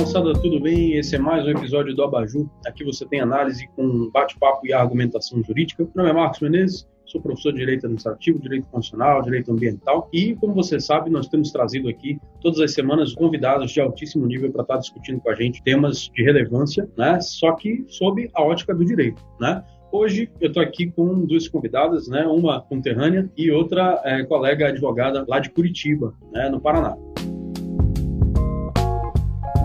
moçada, tudo bem? Esse é mais um episódio do Abaju. Aqui você tem análise com bate-papo e argumentação jurídica. Meu nome é Marcos Menezes, sou professor de Direito Administrativo, Direito Constitucional, Direito Ambiental e, como você sabe, nós temos trazido aqui todas as semanas convidados de altíssimo nível para estar discutindo com a gente temas de relevância, né? Só que sob a ótica do direito, né? Hoje eu estou aqui com duas convidadas, né? Uma conterrânea e outra é, colega advogada lá de Curitiba, né? No Paraná.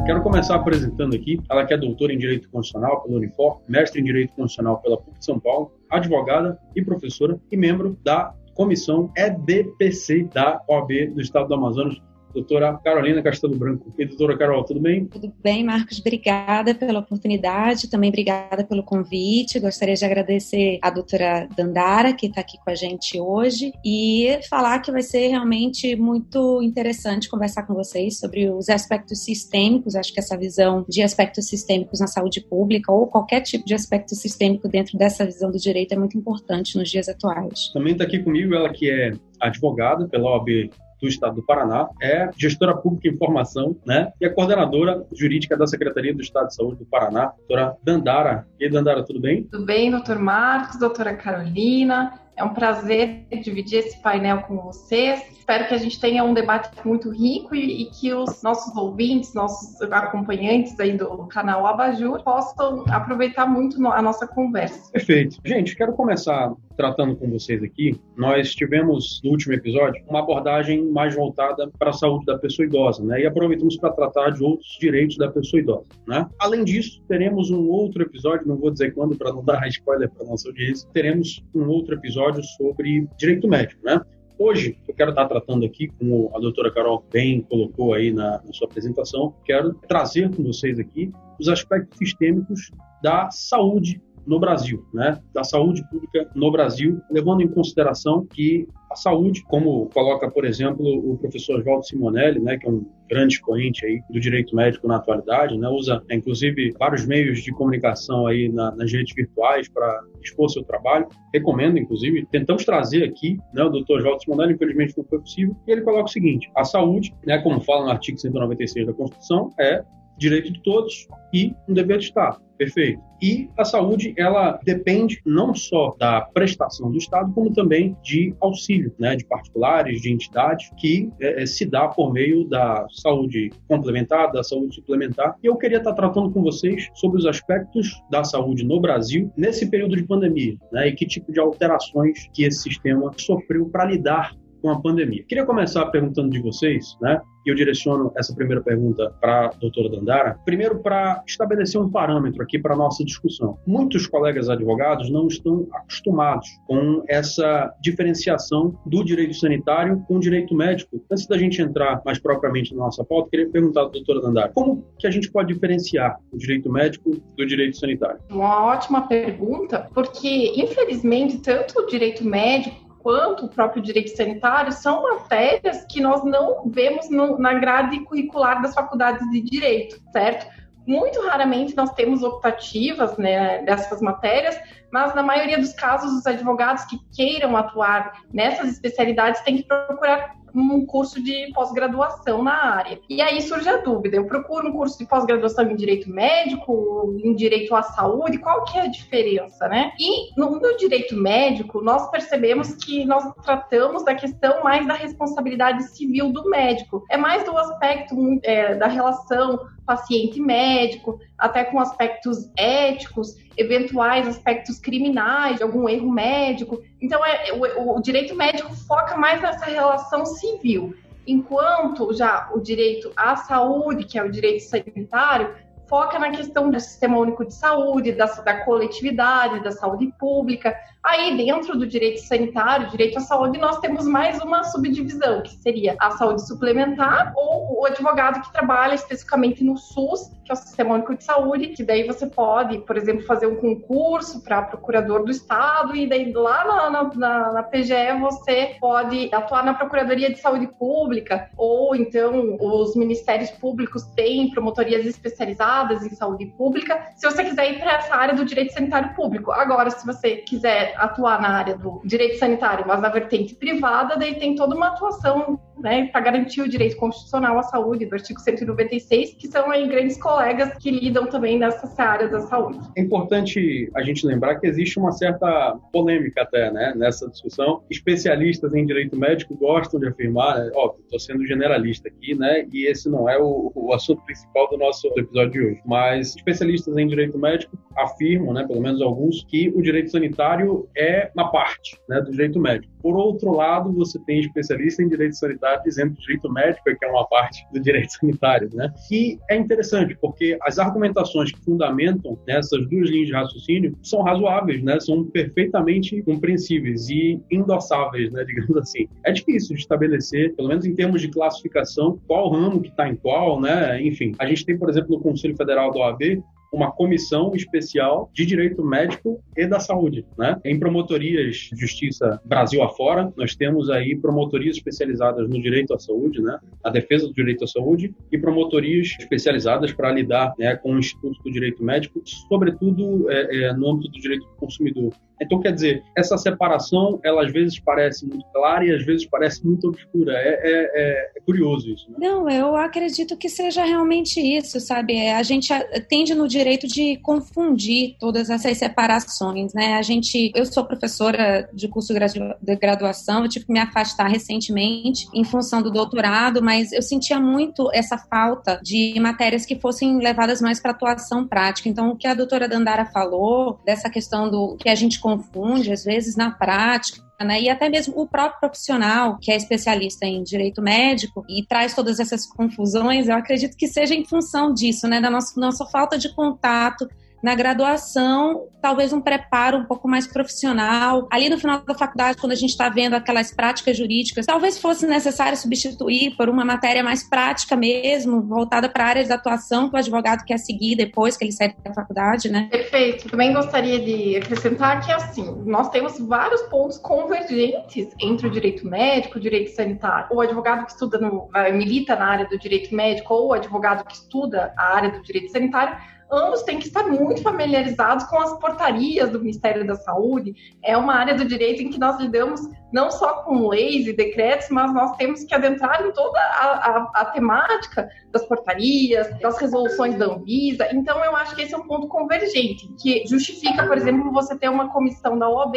Quero começar apresentando aqui, ela que é doutora em Direito Constitucional pela Unifor, mestre em Direito Constitucional pela PUC de São Paulo, advogada e professora e membro da comissão EDPC da OAB do Estado do Amazonas doutora Carolina Castelo Branco. E doutora Carol, tudo bem? Tudo bem, Marcos. Obrigada pela oportunidade, também obrigada pelo convite. Gostaria de agradecer a doutora Dandara, que está aqui com a gente hoje, e falar que vai ser realmente muito interessante conversar com vocês sobre os aspectos sistêmicos. Acho que essa visão de aspectos sistêmicos na saúde pública, ou qualquer tipo de aspecto sistêmico dentro dessa visão do direito, é muito importante nos dias atuais. Também está aqui comigo ela que é advogada pela OAB do Estado do Paraná, é gestora pública em formação, né? E a coordenadora jurídica da Secretaria do Estado de Saúde do Paraná, doutora Dandara. E aí, Dandara, tudo bem? Tudo bem, doutor Marcos, doutora Carolina. É um prazer dividir esse painel com vocês. Espero que a gente tenha um debate muito rico e, e, que os nossos ouvintes, nossos acompanhantes aí do canal Abajur possam aproveitar muito a nossa conversa. Perfeito. Gente, quero começar tratando com vocês aqui. Nós tivemos no último episódio uma abordagem mais voltada para a saúde da pessoa idosa, né? E aproveitamos para tratar de outros direitos da pessoa idosa, né? Além disso, teremos um outro episódio, não vou dizer quando para não dar spoiler para nossa audiência, teremos um outro episódio sobre direito médico, né? Hoje, eu quero estar tratando aqui, como a doutora Carol bem colocou aí na, na sua apresentação, quero trazer com vocês aqui os aspectos sistêmicos da saúde no Brasil, né? Da saúde pública no Brasil, levando em consideração que a saúde, como coloca, por exemplo, o professor Oswaldo Simonelli, né, que é um grande expoente aí do direito médico na atualidade, né, usa inclusive vários meios de comunicação aí na, nas redes virtuais para expor seu trabalho. Recomendo, inclusive, tentamos trazer aqui, né, o Dr. Oswaldo Simonelli, infelizmente não foi possível, e ele coloca o seguinte: a saúde, né, como fala no artigo 196 da Constituição, é direito de todos e um dever de Estado. Perfeito. E a saúde, ela depende não só da prestação do Estado, como também de auxílio, né, de particulares, de entidades, que é, é, se dá por meio da saúde complementar, da saúde suplementar. E eu queria estar tratando com vocês sobre os aspectos da saúde no Brasil nesse período de pandemia, né, e que tipo de alterações que esse sistema sofreu para lidar com a pandemia. Queria começar perguntando de vocês, né? E eu direciono essa primeira pergunta para a doutora Dandara. Primeiro, para estabelecer um parâmetro aqui para a nossa discussão. Muitos colegas advogados não estão acostumados com essa diferenciação do direito sanitário com o direito médico. Antes da gente entrar mais propriamente na nossa pauta, queria perguntar à doutora Dandara, como que a gente pode diferenciar o direito médico do direito sanitário? Uma ótima pergunta, porque, infelizmente, tanto o direito médico quanto o próprio direito sanitário são matérias que nós não vemos no, na grade curricular das faculdades de direito, certo? Muito raramente nós temos optativas né, dessas matérias, mas na maioria dos casos os advogados que queiram atuar nessas especialidades têm que procurar um curso de pós-graduação na área. E aí surge a dúvida: eu procuro um curso de pós-graduação em direito médico, em direito à saúde, qual que é a diferença, né? E no, no direito médico, nós percebemos que nós tratamos da questão mais da responsabilidade civil do médico. É mais do aspecto é, da relação paciente-médico, até com aspectos éticos, eventuais aspectos criminais, de algum erro médico. Então, é, o, o direito médico foca mais nessa relação civil, enquanto já o direito à saúde, que é o direito sanitário, foca na questão do sistema único de saúde, da, da coletividade, da saúde pública. Aí, dentro do direito sanitário, direito à saúde, nós temos mais uma subdivisão, que seria a saúde suplementar ou o advogado que trabalha especificamente no SUS, que é o Sistema Único de Saúde, que daí você pode, por exemplo, fazer um concurso para procurador do Estado e daí lá na, na, na, PGE você pode atuar na Procuradoria de Saúde Pública ou então os ministérios públicos têm promotorias especializadas em saúde pública, se você quiser ir para essa área do direito sanitário público. Agora, se você quiser atuar na área do direito sanitário, mas na vertente privada, daí tem toda uma atuação né, para garantir o direito constitucional à saúde, do artigo 196, que são aí grandes colegas que lidam também nessa área da saúde. É importante a gente lembrar que existe uma certa polêmica até, né, nessa discussão. Especialistas em direito médico gostam de afirmar, né, óbvio, estou sendo generalista aqui, né, e esse não é o, o assunto principal do nosso episódio de hoje, mas especialistas em direito médico afirmam, né, pelo menos alguns, que o direito sanitário é uma parte né, do direito médico. Por outro lado, você tem especialistas em direito sanitário dizendo que o direito médico é que é uma parte do direito sanitário, né? E é interessante porque as argumentações que fundamentam nessas duas linhas de raciocínio são razoáveis, né? São perfeitamente compreensíveis e endossáveis, né? Digamos assim. É difícil de estabelecer, pelo menos em termos de classificação, qual ramo que está em qual, né? Enfim, a gente tem, por exemplo, no Conselho Federal da OAB uma comissão especial de direito médico e da saúde, né? Em promotorias de justiça Brasil afora, nós temos aí promotorias especializadas no direito à saúde, né? A defesa do direito à saúde e promotorias especializadas para lidar né, com o Instituto do Direito Médico, sobretudo é, é, no âmbito do direito do consumidor. Então, quer dizer, essa separação, ela às vezes parece muito clara e às vezes parece muito obscura. É, é, é, é curioso isso. Né? Não, eu acredito que seja realmente isso, sabe? É, a gente tende no direito de confundir todas essas separações, né? A gente, eu sou professora de curso de graduação, eu tive que me afastar recentemente em função do doutorado, mas eu sentia muito essa falta de matérias que fossem levadas mais para atuação prática. Então, o que a doutora Dandara falou, dessa questão do que a gente confunde, às vezes, na prática, né? E até mesmo o próprio profissional, que é especialista em direito médico e traz todas essas confusões, eu acredito que seja em função disso, né? Da nossa, nossa falta de contato na graduação, talvez um preparo um pouco mais profissional. Ali no final da faculdade, quando a gente está vendo aquelas práticas jurídicas, talvez fosse necessário substituir por uma matéria mais prática mesmo, voltada para a área de atuação que o advogado quer seguir depois que ele sai da faculdade, né? Perfeito. Também gostaria de acrescentar que, assim, nós temos vários pontos convergentes entre o direito médico e o direito sanitário. O advogado que estuda no, milita na área do direito médico ou o advogado que estuda a área do direito sanitário ambos têm que estar muito familiarizados com as portarias do Ministério da Saúde. É uma área do direito em que nós lidamos não só com leis e decretos, mas nós temos que adentrar em toda a, a, a temática das portarias, das resoluções da Anvisa. Então, eu acho que esse é um ponto convergente, que justifica, por exemplo, você ter uma comissão da OAB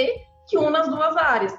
que une as duas áreas.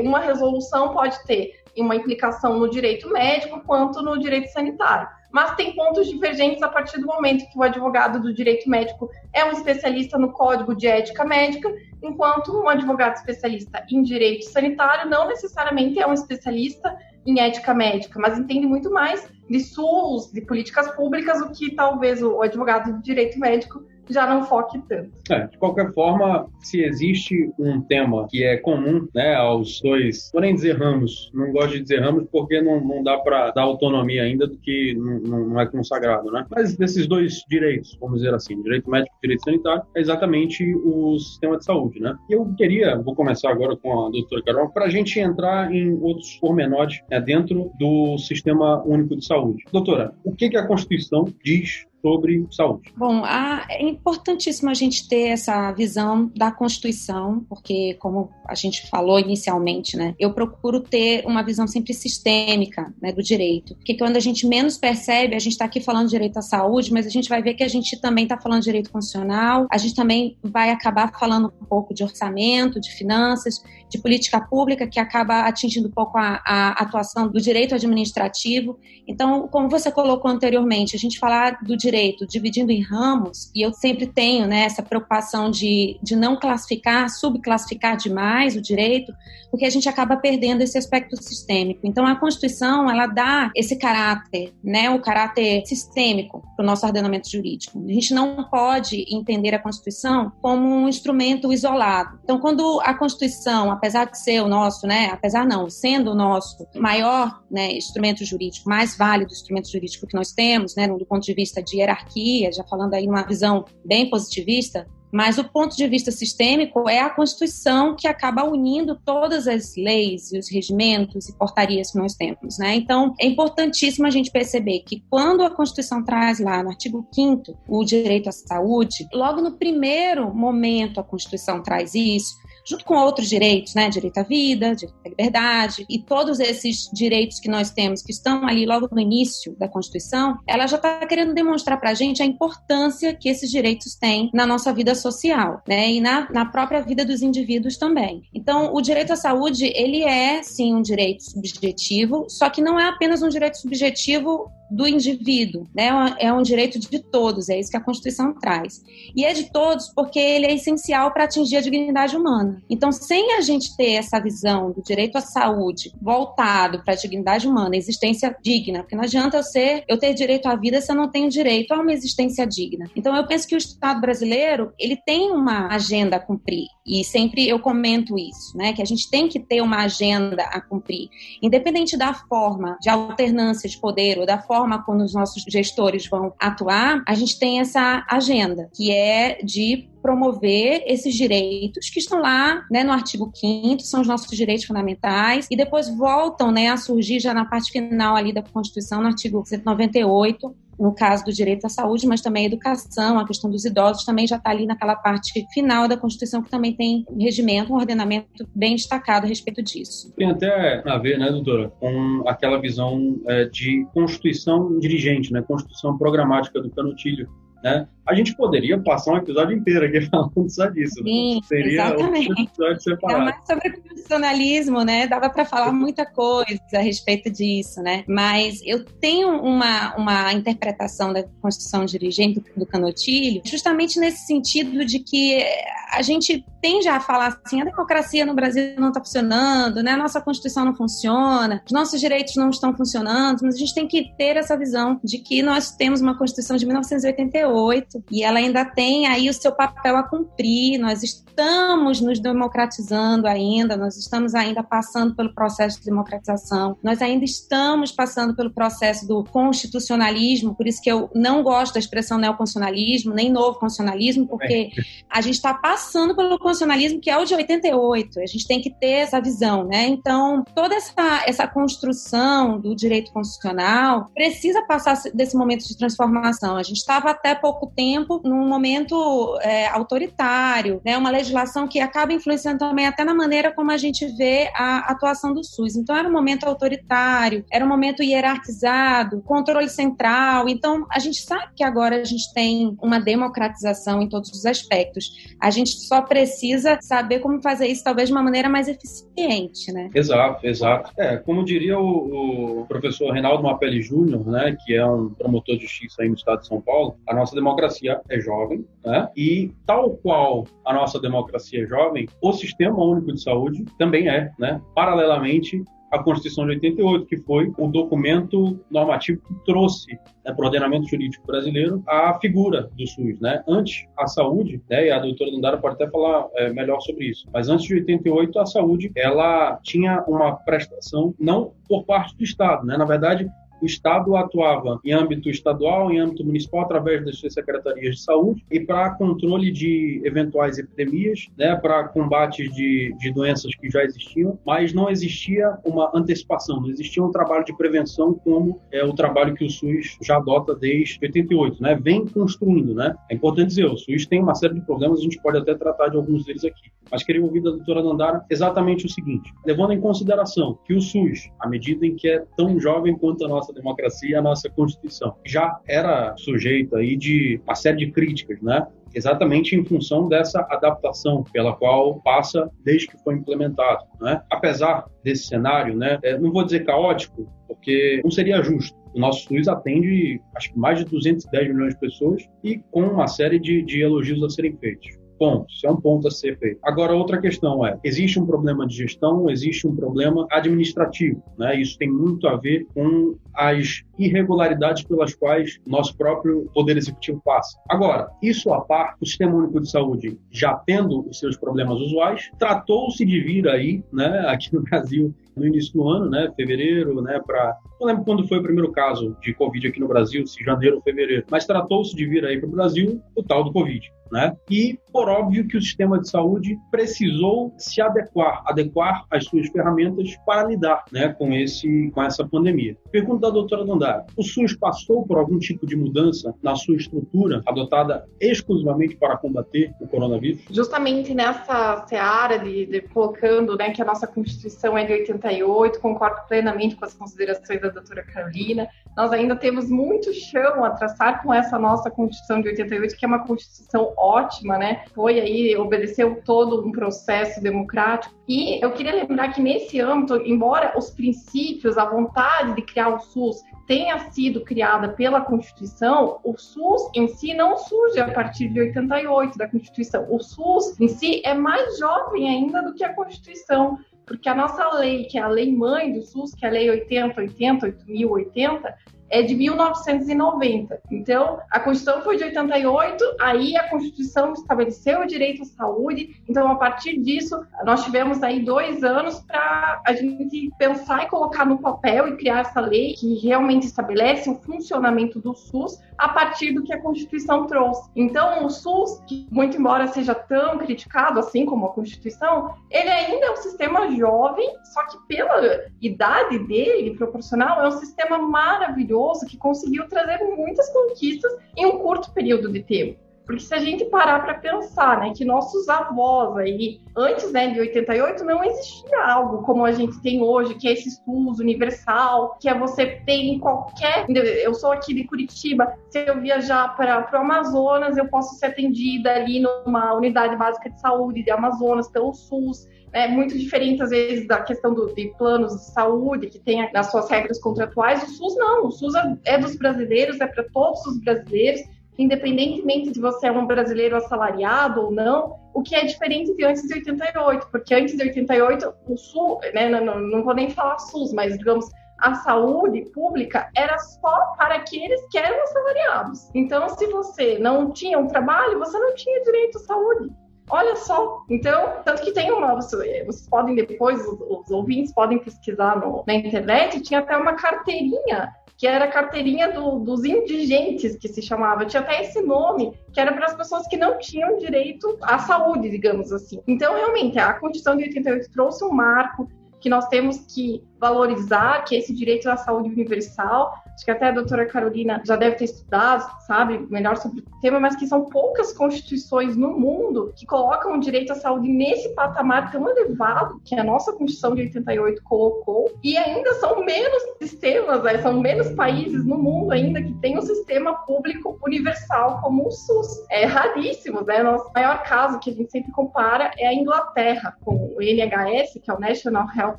Uma resolução pode ter uma implicação no direito médico quanto no direito sanitário mas tem pontos divergentes a partir do momento que o advogado do direito médico é um especialista no código de ética médica, enquanto um advogado especialista em direito sanitário não necessariamente é um especialista em ética médica, mas entende muito mais de SUS, de políticas públicas, o que talvez o advogado de direito médico já não foque tanto. É, de qualquer forma, se existe um tema que é comum né, aos dois, porém dizer ramos, não gosto de dizer ramos porque não, não dá para dar autonomia ainda do que não, não, é consagrado, né? Mas desses dois direitos, vamos dizer assim, direito médico e direito sanitário, é exatamente o sistema de saúde, né? E eu queria, vou começar agora com a doutora Carol, para a gente entrar em outros pormenores né, dentro do sistema único de saúde. Doutora, o que, que a Constituição diz sobre saúde. Bom, a, é importantíssimo a gente ter essa visão da Constituição, porque, como a gente falou inicialmente, né, eu procuro ter uma visão sempre sistêmica né, do direito. Porque quando a gente menos percebe, a gente está aqui falando direito à saúde, mas a gente vai ver que a gente também está falando direito constitucional, a gente também vai acabar falando um pouco de orçamento, de finanças, de política pública, que acaba atingindo um pouco a, a atuação do direito administrativo. Então, como você colocou anteriormente, a gente falar do direito dividindo em ramos, e eu sempre tenho né, essa preocupação de, de não classificar, subclassificar demais o direito, porque a gente acaba perdendo esse aspecto sistêmico. Então, a Constituição, ela dá esse caráter, né, o caráter sistêmico para o nosso ordenamento jurídico. A gente não pode entender a Constituição como um instrumento isolado. Então, quando a Constituição, apesar de ser o nosso, né, apesar não, sendo o nosso maior né, instrumento jurídico, mais válido instrumento jurídico que nós temos, né, do ponto de vista de hierarquia, já falando aí numa visão bem positivista, mas o ponto de vista sistêmico é a Constituição que acaba unindo todas as leis e os regimentos e portarias que nós temos, né? Então, é importantíssimo a gente perceber que quando a Constituição traz lá no artigo 5 o direito à saúde, logo no primeiro momento a Constituição traz isso, junto com outros direitos, né? Direito à vida, direito à liberdade e todos esses direitos que nós temos que estão ali logo no início da Constituição, ela já está querendo demonstrar para a gente a importância que esses direitos têm na nossa vida social, né? E na, na própria vida dos indivíduos também. Então, o direito à saúde, ele é sim um direito subjetivo, só que não é apenas um direito subjetivo do indivíduo, né? É um direito de todos, é isso que a Constituição traz. E é de todos porque ele é essencial para atingir a dignidade humana. Então, sem a gente ter essa visão do direito à saúde voltado para a dignidade humana, existência digna, porque não adianta eu ser, eu ter direito à vida se eu não tenho direito a uma existência digna. Então, eu penso que o Estado brasileiro, ele tem uma agenda a cumprir, e sempre eu comento isso, né? Que a gente tem que ter uma agenda a cumprir, independente da forma de alternância de poder ou da forma forma como os nossos gestores vão atuar, a gente tem essa agenda, que é de promover esses direitos que estão lá né, no artigo 5 são os nossos direitos fundamentais, e depois voltam né, a surgir já na parte final ali da Constituição, no artigo 198, no caso do direito à saúde, mas também a educação, a questão dos idosos também já está ali naquela parte final da Constituição que também tem um regimento, um ordenamento bem destacado a respeito disso. Tem até a ver, né, doutora, com aquela visão é, de Constituição dirigente, né, Constituição programática do Canutilho, né? A gente poderia passar um episódio inteiro aqui falando só disso. Né? Sim, Seria exatamente. um episódio separado. Ainda mais sobre constitucionalismo, né? Dava para falar muita coisa a respeito disso, né? Mas eu tenho uma, uma interpretação da Constituição dirigente do Canotilho justamente nesse sentido de que a gente tende a falar assim, a democracia no Brasil não está funcionando, né? A nossa Constituição não funciona, os nossos direitos não estão funcionando, mas a gente tem que ter essa visão de que nós temos uma Constituição de 1988 e ela ainda tem aí o seu papel a cumprir. Nós estamos nos democratizando ainda, nós estamos ainda passando pelo processo de democratização, nós ainda estamos passando pelo processo do constitucionalismo, por isso que eu não gosto da expressão neoconstitucionalismo, nem novo constitucionalismo, porque a gente está passando pelo constitucionalismo que é o de 88, a gente tem que ter essa visão, né? Então, toda essa, essa construção do direito constitucional precisa passar desse momento de transformação. A gente estava até pouco tempo tempo num momento é, autoritário, né? uma legislação que acaba influenciando também até na maneira como a gente vê a atuação do SUS. Então, era um momento autoritário, era um momento hierarquizado, controle central. Então, a gente sabe que agora a gente tem uma democratização em todos os aspectos. A gente só precisa saber como fazer isso, talvez de uma maneira mais eficiente, né? Exato, exato. É, como diria o, o professor Reinaldo Mapelli Júnior, né, que é um promotor de justiça aí no estado de São Paulo, a nossa democracia democracia é jovem, né? E tal qual a nossa democracia é jovem, o Sistema Único de Saúde também é, né? Paralelamente a Constituição de 88, que foi o documento normativo que trouxe né, para o ordenamento jurídico brasileiro a figura do SUS. Né? Antes, a saúde, né, e a doutora Dandara pode até falar é, melhor sobre isso, mas antes de 88, a saúde ela tinha uma prestação não por parte do Estado. Né? Na verdade, o Estado atuava em âmbito estadual, em âmbito municipal, através das suas secretarias de saúde, e para controle de eventuais epidemias, né, para combate de, de doenças que já existiam, mas não existia uma antecipação, não existia um trabalho de prevenção como é o trabalho que o SUS já adota desde 88, né, vem construindo, né. É importante dizer, o SUS tem uma série de problemas, a gente pode até tratar de alguns deles aqui, mas queria ouvir da doutora Nandara exatamente o seguinte, levando em consideração que o SUS, à medida em que é tão jovem quanto a nossa nossa democracia e a nossa Constituição. Já era sujeito aí de uma série de críticas, né? exatamente em função dessa adaptação pela qual passa desde que foi implementado. Né? Apesar desse cenário, né, é, não vou dizer caótico, porque não seria justo. O nosso SUS atende, acho que mais de 210 milhões de pessoas e com uma série de, de elogios a serem feitos. Ponto. Isso é um ponto a ser feito. Agora, outra questão é: existe um problema de gestão, existe um problema administrativo. Né? Isso tem muito a ver com as irregularidades pelas quais nosso próprio Poder Executivo passa. Agora, isso a par, o Sistema Único de Saúde, já tendo os seus problemas usuais, tratou-se de vir aí, né, aqui no Brasil, no início do ano, né, fevereiro, né, para não lembro quando foi o primeiro caso de Covid aqui no Brasil, se janeiro ou fevereiro, mas tratou-se de vir aí para o Brasil o tal do Covid. Né? E, por óbvio, que o sistema de saúde precisou se adequar, adequar as suas ferramentas para lidar né, com, esse, com essa pandemia. Pergunta da doutora Dandara: o SUS passou por algum tipo de mudança na sua estrutura, adotada exclusivamente para combater o coronavírus? Justamente nessa seara de, de colocando né, que a nossa Constituição é de 88, concordo plenamente com as considerações da doutora Carolina. Nós ainda temos muito chão a traçar com essa nossa Constituição de 88, que é uma Constituição ótima, né? Foi aí, obedeceu todo um processo democrático. E eu queria lembrar que nesse âmbito, embora os princípios, a vontade de criar o SUS tenha sido criada pela Constituição, o SUS em si não surge a partir de 88 da Constituição. O SUS em si é mais jovem ainda do que a Constituição, porque a nossa lei, que é a lei mãe do SUS, que é a lei 8080, 8080, é de 1990. Então, a Constituição foi de 88, aí a Constituição estabeleceu o direito à saúde. Então, a partir disso, nós tivemos aí dois anos para a gente pensar e colocar no papel e criar essa lei que realmente estabelece o funcionamento do SUS a partir do que a Constituição trouxe. Então, o SUS, muito embora seja tão criticado assim como a Constituição, ele ainda é um sistema jovem, só que pela idade dele proporcional, é um sistema maravilhoso que conseguiu trazer muitas conquistas em um curto período de tempo. Porque se a gente parar para pensar, né, que nossos avós aí, antes né, de 88, não existia algo como a gente tem hoje, que é esse SUS universal, que é você ter em qualquer. Eu sou aqui de Curitiba, se eu viajar para o Amazonas, eu posso ser atendida ali numa unidade básica de saúde de Amazonas pelo SUS é muito diferente, às vezes, da questão do, de planos de saúde, que tem nas suas regras contratuais. O SUS não, o SUS é, é dos brasileiros, é para todos os brasileiros, independentemente de você é um brasileiro assalariado ou não, o que é diferente de antes de 88, porque antes de 88, o SUS, né, não, não, vou nem falar SUS, mas digamos, a saúde pública era só para aqueles que eram assalariados. Então, se você não tinha um trabalho, você não tinha direito à saúde. Olha só, então, tanto que tem uma, vocês podem depois, os, os ouvintes podem pesquisar no, na internet, tinha até uma carteirinha, que era a carteirinha do, dos indigentes, que se chamava, tinha até esse nome, que era para as pessoas que não tinham direito à saúde, digamos assim. Então, realmente, a Constituição de 88 trouxe um marco que nós temos que valorizar, que esse direito à saúde universal. Acho que até a doutora Carolina já deve ter estudado, sabe, melhor sobre o tema, mas que são poucas constituições no mundo que colocam o direito à saúde nesse patamar tão elevado que a nossa Constituição de 88 colocou. E ainda são menos sistemas, né, são menos países no mundo ainda que têm um sistema público universal como o SUS. É raríssimo, né? Nosso maior caso que a gente sempre compara é a Inglaterra, com o NHS, que é o National Health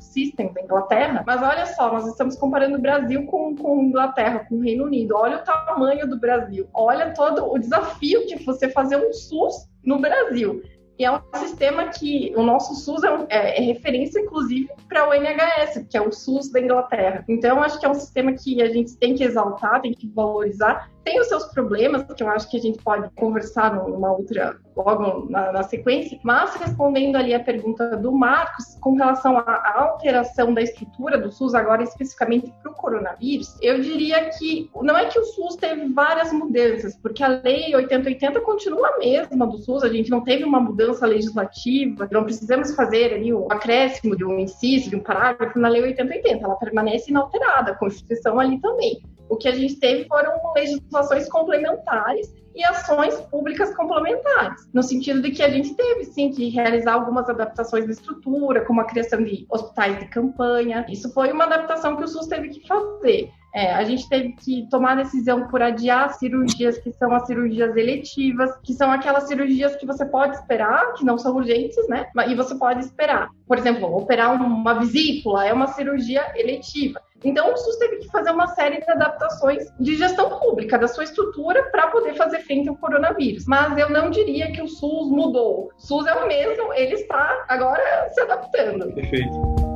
System da Inglaterra, Inglaterra. Mas olha só, nós estamos comparando o Brasil com, com Inglaterra, com o Reino Unido. Olha o tamanho do Brasil. Olha todo o desafio de você fazer um SUS no Brasil. E é um sistema que o nosso SUS é, é, é referência, inclusive, para o NHS, que é o SUS da Inglaterra. Então, acho que é um sistema que a gente tem que exaltar, tem que valorizar. Tem os seus problemas, que eu acho que a gente pode conversar numa outra, logo na, na sequência, mas respondendo ali a pergunta do Marcos, com relação à alteração da estrutura do SUS, agora especificamente para o coronavírus, eu diria que não é que o SUS teve várias mudanças, porque a lei 8080 continua a mesma do SUS, a gente não teve uma mudança legislativa, não precisamos fazer ali um acréscimo de um inciso, de um parágrafo na lei 8080, ela permanece inalterada, a Constituição ali também. O que a gente teve foram legislações complementares e ações públicas complementares, no sentido de que a gente teve sim que realizar algumas adaptações da estrutura, como a criação de hospitais de campanha. Isso foi uma adaptação que o SUS teve que fazer. É, a gente teve que tomar decisão por adiar cirurgias que são as cirurgias eletivas, que são aquelas cirurgias que você pode esperar, que não são urgentes, né? E você pode esperar. Por exemplo, operar uma vesícula é uma cirurgia eletiva. Então, o SUS teve que fazer uma série de adaptações de gestão pública, da sua estrutura, para poder fazer frente ao coronavírus. Mas eu não diria que o SUS mudou. O SUS é o mesmo, ele está agora se adaptando. Perfeito.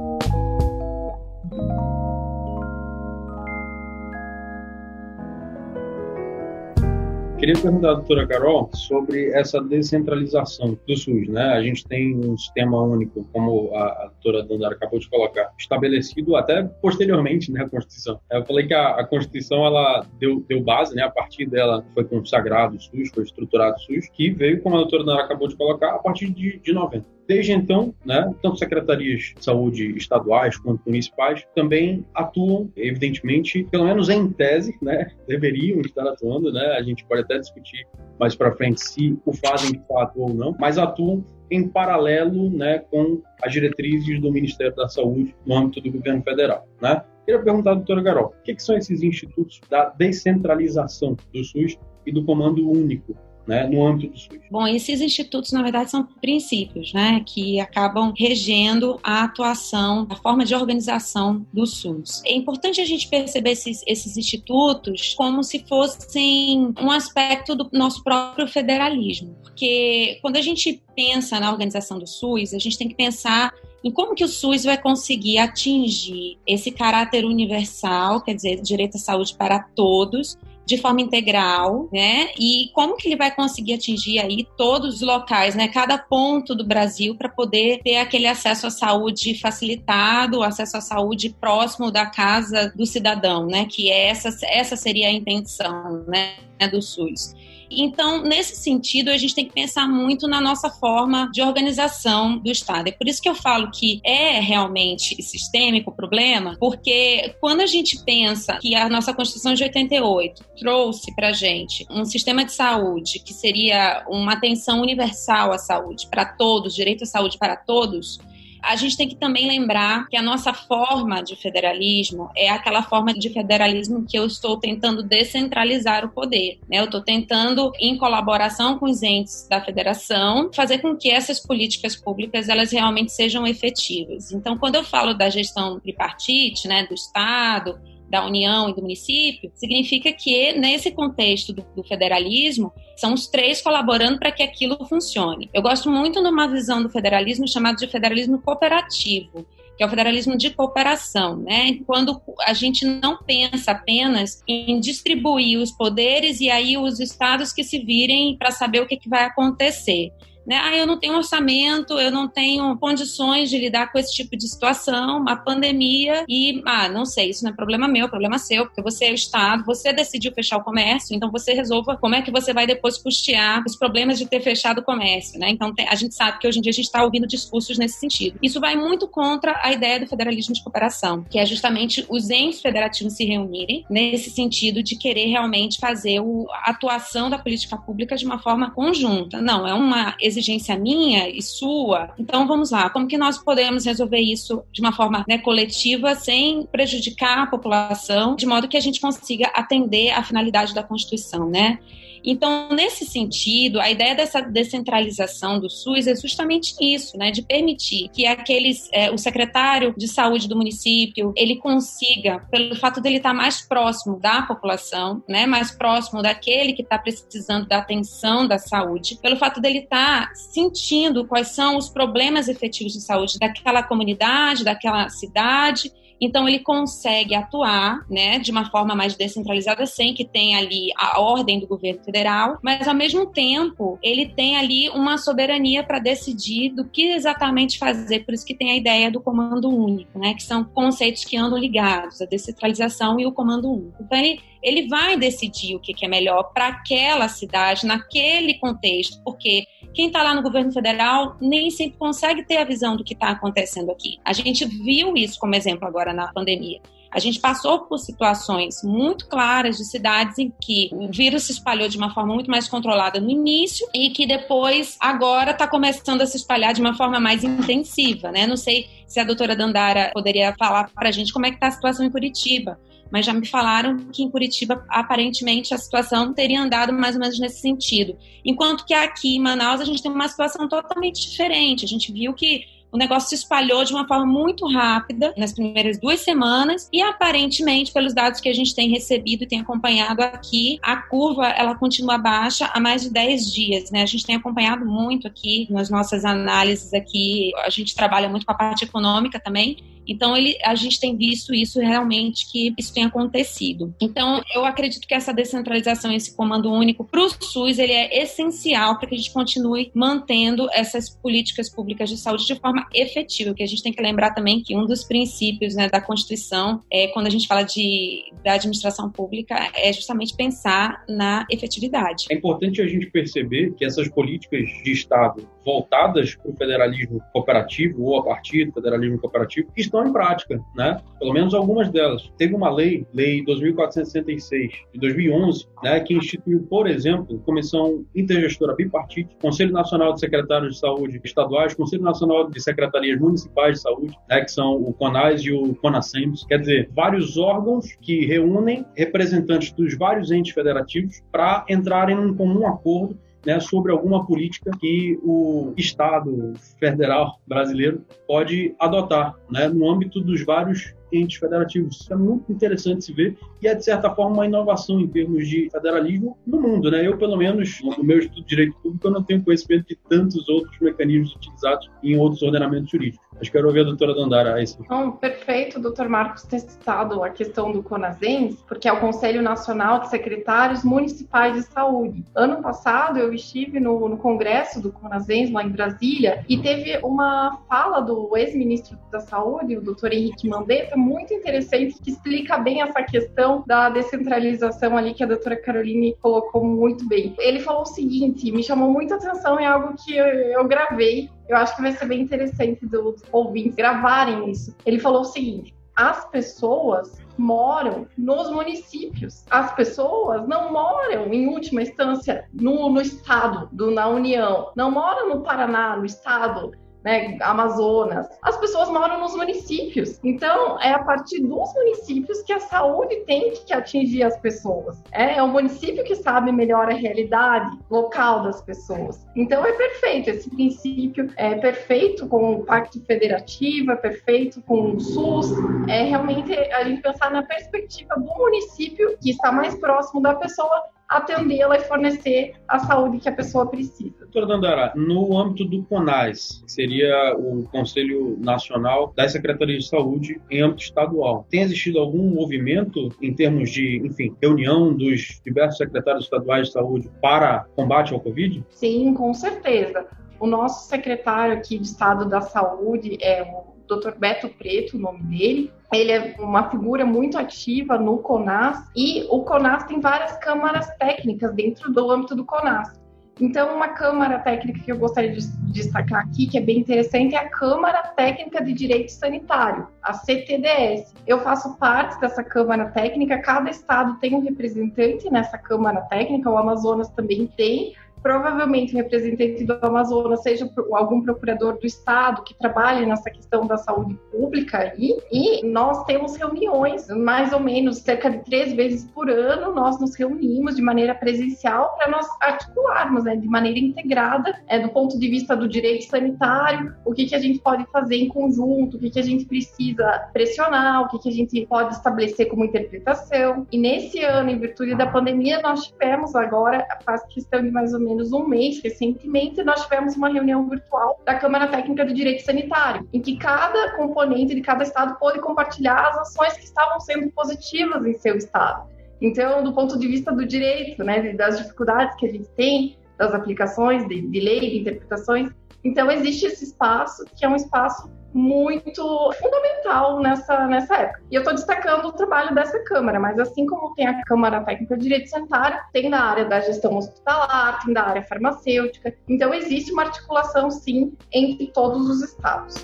Queria perguntar à doutora Carol sobre essa descentralização do SUS. Né? A gente tem um sistema único, como a, a doutora Dandara acabou de colocar, estabelecido até posteriormente né, Constituição. Eu falei que a, a Constituição ela deu, deu base, né, a partir dela foi consagrado o SUS, foi estruturado o SUS, que veio, como a doutora Dandara acabou de colocar, a partir de, de 90. Desde então, né, tanto secretarias de saúde estaduais quanto municipais também atuam, evidentemente, pelo menos em tese, né, deveriam estar atuando, né, a gente pode até discutir mais para frente se o fazem de fato ou não, mas atuam em paralelo, né, com as diretrizes do Ministério da Saúde no âmbito do governo federal, né. Queria perguntar doutora Garol, o que, que são esses institutos da descentralização do SUS e do comando único né, no âmbito do SUS? Bom, esses institutos, na verdade, são princípios né, que acabam regendo a atuação, a forma de organização do SUS. É importante a gente perceber esses, esses institutos como se fossem um aspecto do nosso próprio federalismo, porque quando a gente pensa na organização do SUS, a gente tem que pensar em como que o SUS vai conseguir atingir esse caráter universal, quer dizer, direito à saúde para todos, de forma integral, né? E como que ele vai conseguir atingir aí todos os locais, né? Cada ponto do Brasil para poder ter aquele acesso à saúde facilitado, acesso à saúde próximo da casa do cidadão, né? Que essa, essa seria a intenção, né? Do SUS. Então, nesse sentido, a gente tem que pensar muito na nossa forma de organização do Estado. É por isso que eu falo que é realmente sistêmico o problema, porque quando a gente pensa que a nossa Constituição de 88 trouxe para gente um sistema de saúde que seria uma atenção universal à saúde para todos, direito à saúde para todos, a gente tem que também lembrar que a nossa forma de federalismo é aquela forma de federalismo que eu estou tentando descentralizar o poder. Né? Eu estou tentando, em colaboração com os entes da federação, fazer com que essas políticas públicas elas realmente sejam efetivas. Então, quando eu falo da gestão tripartite, né, do Estado, da União e do município, significa que, nesse contexto do, do federalismo, são os três colaborando para que aquilo funcione. Eu gosto muito de uma visão do federalismo chamado de federalismo cooperativo, que é o federalismo de cooperação, né? Quando a gente não pensa apenas em distribuir os poderes e aí os estados que se virem para saber o que, que vai acontecer né? Ah, eu não tenho orçamento, eu não tenho condições de lidar com esse tipo de situação, uma pandemia e, ah, não sei, isso não é problema meu, é problema seu, porque você é o Estado, você decidiu fechar o comércio, então você resolva como é que você vai depois custear os problemas de ter fechado o comércio, né? Então a gente sabe que hoje em dia a gente está ouvindo discursos nesse sentido. Isso vai muito contra a ideia do federalismo de cooperação, que é justamente os entes federativos se reunirem nesse sentido de querer realmente fazer a atuação da política pública de uma forma conjunta. Não, é uma exigência minha e sua. Então vamos lá, como que nós podemos resolver isso de uma forma né, coletiva sem prejudicar a população, de modo que a gente consiga atender a finalidade da Constituição, né? Então, nesse sentido, a ideia dessa descentralização do SUS é justamente isso, né, de permitir que aqueles, é, o secretário de saúde do município, ele consiga, pelo fato dele estar mais próximo da população, né, mais próximo daquele que está precisando da atenção da saúde, pelo fato dele estar sentindo quais são os problemas efetivos de saúde daquela comunidade, daquela cidade então ele consegue atuar, né, de uma forma mais descentralizada, sem que tenha ali a ordem do governo federal, mas ao mesmo tempo ele tem ali uma soberania para decidir do que exatamente fazer. Por isso que tem a ideia do comando único, né, que são conceitos que andam ligados, a descentralização e o comando único. Então ele ele vai decidir o que, é melhor para aquela cidade, naquele contexto, porque quem está lá no governo federal nem sempre consegue ter a visão do que está acontecendo aqui. A gente viu isso como exemplo agora na pandemia. A gente passou por situações muito claras de cidades em que o vírus se espalhou de uma forma muito mais controlada no início e que depois, agora, está começando a se espalhar de uma forma mais intensiva, né? Não sei se a doutora Dandara poderia falar para a gente como é que está a situação em Curitiba mas já me falaram que em Curitiba, aparentemente, a situação teria andado mais ou menos nesse sentido. Enquanto que aqui em Manaus a gente tem uma situação totalmente diferente. A gente viu que o negócio se espalhou de uma forma muito rápida nas primeiras duas semanas e aparentemente, pelos dados que a gente tem recebido e tem acompanhado aqui, a curva ela continua baixa há mais de 10 dias, né? A gente tem acompanhado muito aqui nas nossas análises aqui, a gente trabalha muito com a parte econômica também Então, ele, a gente tem visto isso realmente que isso tem acontecido. Então, eu acredito que essa descentralização, esse comando único para o SUS, ele é essencial para que a gente continue mantendo essas políticas públicas de saúde de forma efetiva. Que a gente tem que lembrar também que um dos princípios né, da Constituição é quando a gente fala de da administração pública é justamente pensar na efetividade. É importante a gente perceber que essas políticas de Estado voltadas para o federalismo cooperativo ou a partir do federalismo cooperativo estão em prática, né? Pelo menos algumas delas. Teve uma lei, lei 2466 de 2011, né, que instituiu, por exemplo, Comissão Intergestora Bipartite, Conselho Nacional de Secretários de Saúde Estaduais, Conselho Nacional de Secretarias Municipais de Saúde, né, que são o CONAS e o CONASEMS, quer dizer, vários órgãos que reúnem representantes dos vários entes federativos para entrarem num comum acordo né, sobre alguma política que o Estado federal brasileiro pode adotar né, no âmbito dos vários entes federativos. Isso é muito interessante se ver e é, de certa forma, uma inovação em termos de federalismo no mundo. Né? Eu, pelo menos, no meu estudo de direito público, eu não tenho conhecimento de tantos outros mecanismos utilizados em outros ordenamentos jurídicos. Acho que quero ouvir a doutora Dandara. Esse. Então, perfeito, doutor Marcos, ter citado a questão do CONASENS, porque é o Conselho Nacional de Secretários Municipais de Saúde. Ano passado, eu estive no, no Congresso do CONASENS, lá em Brasília, e teve uma fala do ex-ministro da Saúde, o doutor Henrique Mandetta, muito interessante, que explica bem essa questão da descentralização ali que a doutora Caroline colocou muito bem. Ele falou o seguinte, me chamou muita atenção, é algo que eu, eu gravei eu acho que vai ser bem interessante dos ouvintes gravarem isso. Ele falou o seguinte: as pessoas moram nos municípios. As pessoas não moram, em última instância, no, no estado, do, na União, não moram no Paraná, no estado né, Amazonas. As pessoas moram nos municípios. Então, é a partir dos municípios que a saúde tem que atingir as pessoas. É, é o município que sabe melhor a realidade local das pessoas. Então, é perfeito. Esse princípio é perfeito com o Pacto Federativo, é perfeito com o SUS. É realmente a gente pensar na perspectiva do município que está mais próximo da pessoa atendê-la e fornecer a saúde que a pessoa precisa. Doutora Dandara, no âmbito do CONAS, que seria o Conselho Nacional das Secretarias de Saúde em âmbito estadual, tem existido algum movimento em termos de, enfim, reunião dos diversos secretários estaduais de saúde para combate ao Covid? Sim, com certeza. O nosso secretário aqui de Estado da Saúde é o Dr. Beto Preto, o nome dele. Ele é uma figura muito ativa no CONAS e o CONAS tem várias câmaras técnicas dentro do âmbito do CONAS. Então, uma câmara técnica que eu gostaria de destacar aqui, que é bem interessante, é a Câmara Técnica de Direito Sanitário, a CTDS. Eu faço parte dessa Câmara Técnica, cada estado tem um representante nessa Câmara Técnica, o Amazonas também tem, provavelmente o representante do Amazonas seja algum procurador do estado que trabalhe nessa questão da saúde pública aí, e nós temos reuniões, mais ou menos cerca de três vezes por ano, nós nos reunimos de maneira presencial para nós articularmos, né, de maneira integrada, é, do ponto de vista do direito sanitário, o que, que a gente pode fazer em conjunto, o que, que a gente precisa pressionar, o que, que a gente pode estabelecer como interpretação. E nesse ano, em virtude da pandemia, nós tivemos agora, faz questão de mais ou menos menos um mês, recentemente, nós tivemos uma reunião virtual da Câmara Técnica do Direito Sanitário, em que cada componente de cada estado pôde compartilhar as ações que estavam sendo positivas em seu estado. Então, do ponto de vista do direito, né, das dificuldades que a gente tem, das aplicações de, de lei, de interpretações, então existe esse espaço que é um espaço muito fundamental nessa, nessa época. E eu estou destacando o trabalho dessa Câmara, mas assim como tem a Câmara Técnica de Direito Sanitário, tem na área da gestão hospitalar, tem da área farmacêutica. Então, existe uma articulação, sim, entre todos os estados.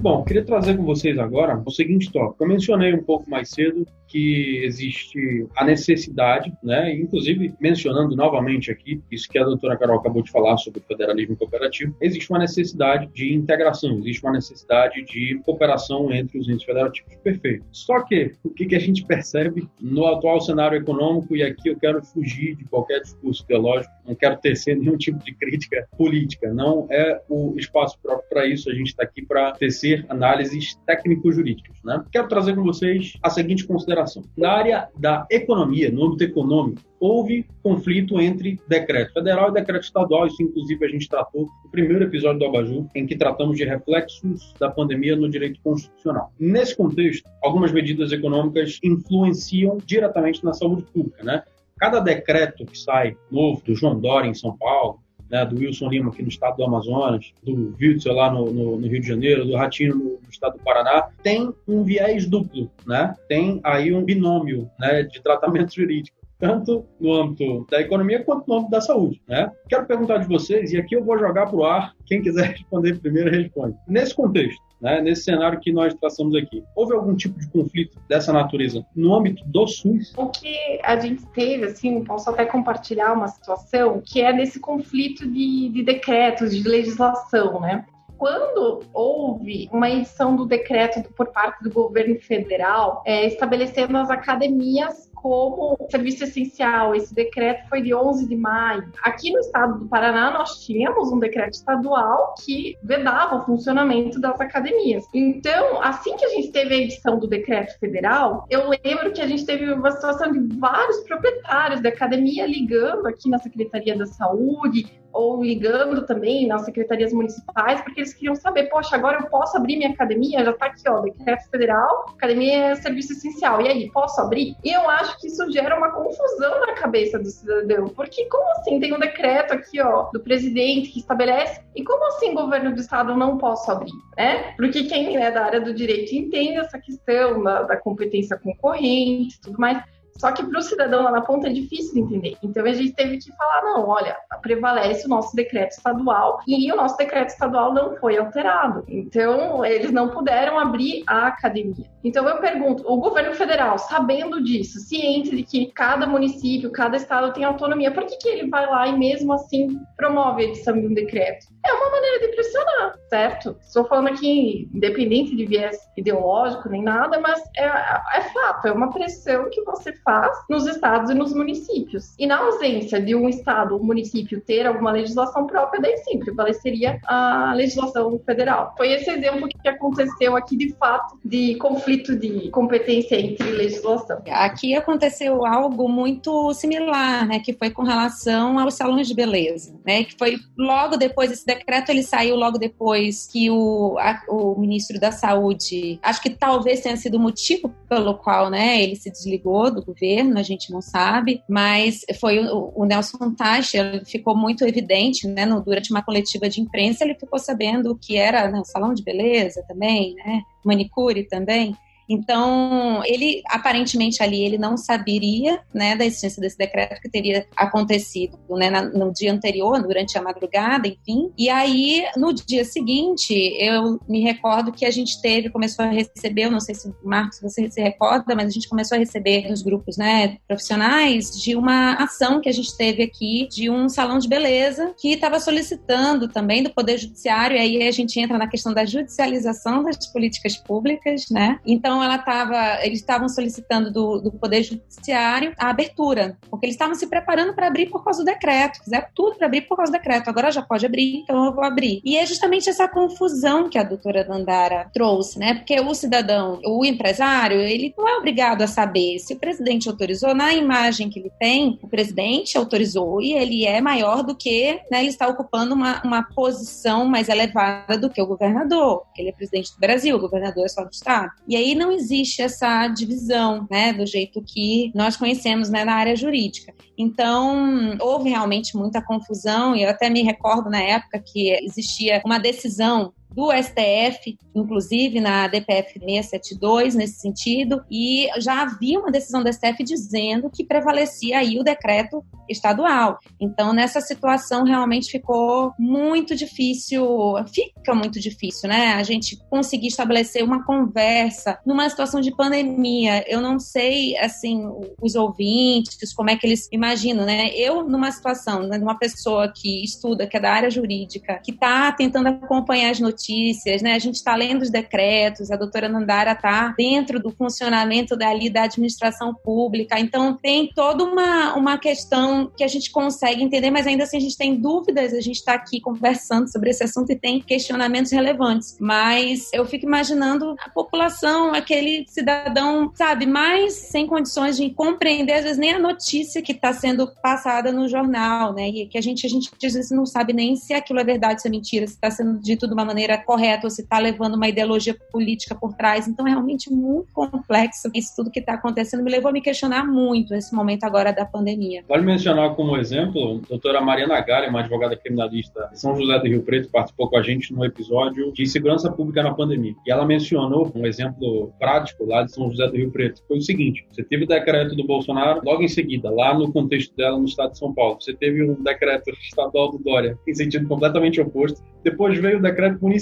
Bom, queria trazer com vocês agora o seguinte tópico. Eu mencionei um pouco mais cedo que existe a necessidade, né, inclusive mencionando novamente aqui, isso que a doutora Carol acabou de falar sobre o federalismo cooperativo, existe uma necessidade de integração, existe uma necessidade de cooperação entre os entes federativos. Perfeito. Só que o que, que a gente percebe no atual cenário econômico, e aqui eu quero fugir de qualquer discurso teológico, não quero tecer nenhum tipo de crítica política, não é o espaço próprio para isso, a gente está aqui para tecer análises técnico-jurídicas. Né? Quero trazer com vocês a seguinte consideração. Na área da economia, no âmbito econômico, houve conflito entre decreto federal e decreto estadual. Isso, inclusive, a gente tratou no primeiro episódio do Abaju, em que tratamos de reflexos da pandemia no direito constitucional. Nesse contexto, algumas medidas econômicas influenciam diretamente na saúde pública, né? Cada decreto que sai novo do João Dória em São Paulo, né, do Wilson Lima aqui no estado do Amazonas, do Witzel lá no, no, no, Rio de Janeiro, do Ratinho no, no, estado do Paraná, tem um viés duplo, né? Tem aí um binômio né, de tratamento jurídico tanto no âmbito da economia quanto no âmbito da saúde. Né? Quero perguntar de vocês, e aqui eu vou jogar para o ar, quem quiser responder primeiro responde. Nesse contexto, né, nesse cenário que nós traçamos aqui, houve algum tipo de conflito dessa natureza no âmbito do SUS? O que a gente teve, assim, posso até compartilhar uma situação, que é nesse conflito de, de decretos, de legislação, né? Quando houve uma edição do decreto por parte do governo federal é, estabelecendo as academias como serviço essencial. Esse decreto foi de 11 de maio. Aqui no estado do Paraná, nós tínhamos um decreto estadual que vedava o funcionamento das academias. Então, assim que a gente teve a edição do decreto federal, eu lembro que a gente teve uma situação de vários proprietários da academia ligando aqui na Secretaria da Saúde, ou ligando também nas secretarias municipais, porque eles queriam saber, poxa, agora eu posso abrir minha academia? Já está aqui, ó, decreto federal, academia é serviço essencial. E aí, posso abrir? E eu acho que isso gera uma confusão na cabeça do cidadão, porque como assim tem um decreto aqui, ó, do presidente que estabelece, e como assim governo do estado não posso abrir, né? Porque quem é da área do direito entende essa questão da, da competência concorrente e tudo mais. Só que para o cidadão lá na ponta é difícil de entender. Então a gente teve que falar: não, olha, prevalece o nosso decreto estadual e o nosso decreto estadual não foi alterado. Então eles não puderam abrir a academia. Então eu pergunto: o governo federal, sabendo disso, ciente de que cada município, cada estado tem autonomia, por que, que ele vai lá e mesmo assim promove a edição de um decreto? É uma maneira de pressionar, certo? Estou falando aqui, independente de viés ideológico nem nada, mas é, é fato, é uma pressão que você faz nos estados e nos municípios. E na ausência de um estado ou município ter alguma legislação própria, daí sim prevaleceria a legislação federal. Foi esse exemplo que aconteceu aqui de fato de conflito de competência entre legislação. Aqui aconteceu algo muito similar, né, que foi com relação aos salões de beleza, né, que foi logo depois esse decreto ele saiu logo depois que o, a, o ministro da Saúde, acho que talvez tenha sido o motivo pelo qual, né, ele se desligou do governo, a gente não sabe, mas foi o, o Nelson Tachi, ficou muito evidente, né, no, durante uma coletiva de imprensa, ele ficou sabendo o que era né, salão de beleza também, né, manicure também, então, ele aparentemente ali ele não saberia, né, da existência desse decreto que teria acontecido, né, no dia anterior, durante a madrugada, enfim. E aí, no dia seguinte, eu me recordo que a gente teve, começou a receber, eu não sei se Marcos você se recorda, mas a gente começou a receber nos grupos, né, profissionais de uma ação que a gente teve aqui de um salão de beleza que estava solicitando também do Poder Judiciário, e aí a gente entra na questão da judicialização das políticas públicas, né? Então, ela tava, eles estavam solicitando do, do Poder Judiciário a abertura, porque eles estavam se preparando para abrir por causa do decreto, fizeram tudo para abrir por causa do decreto. Agora já pode abrir, então eu vou abrir. E é justamente essa confusão que a doutora Dandara trouxe, né? Porque o cidadão, o empresário, ele não é obrigado a saber se o presidente autorizou. Na imagem que ele tem, o presidente autorizou e ele é maior do que, né? Ele está ocupando uma, uma posição mais elevada do que o governador, porque ele é presidente do Brasil, o governador é só do estado. E aí não existe essa divisão, né, do jeito que nós conhecemos, né, na área jurídica. Então, houve realmente muita confusão e eu até me recordo na época que existia uma decisão do STF, inclusive na DPF 672 nesse sentido, e já havia uma decisão do STF dizendo que prevalecia aí o decreto estadual. Então, nessa situação realmente ficou muito difícil, fica muito difícil, né? A gente conseguir estabelecer uma conversa numa situação de pandemia. Eu não sei, assim, os ouvintes, como é que eles imaginam, né? Eu, numa situação, né, uma pessoa que estuda, que é da área jurídica, que está tentando acompanhar as notícias notícias, né? A gente está lendo os decretos, a doutora Nandara está dentro do funcionamento dali da administração pública, então tem toda uma, uma questão que a gente consegue entender, mas ainda assim a gente tem dúvidas, a gente está aqui conversando sobre esse assunto e tem questionamentos relevantes. Mas eu fico imaginando a população, aquele cidadão, sabe, mais sem condições de compreender, às vezes, nem a notícia que está sendo passada no jornal, né? E que a gente, a gente às vezes não sabe nem se aquilo é verdade, se é mentira, se está sendo dito de uma maneira correta ou se está levando uma ideologia política por trás. Então é realmente muito complexo isso tudo que está acontecendo. Me levou a me questionar muito esse momento agora da pandemia. Vale mencionar como exemplo, a doutora Mariana Galha, uma advogada criminalista de São José do Rio Preto, participou com a gente no episódio de segurança pública na pandemia. E ela mencionou um exemplo prático lá de São José do Rio Preto. Foi o seguinte: você teve o decreto do Bolsonaro, logo em seguida, lá no contexto dela no estado de São Paulo, você teve um decreto estadual do Dória em sentido completamente oposto. Depois veio o decreto municipal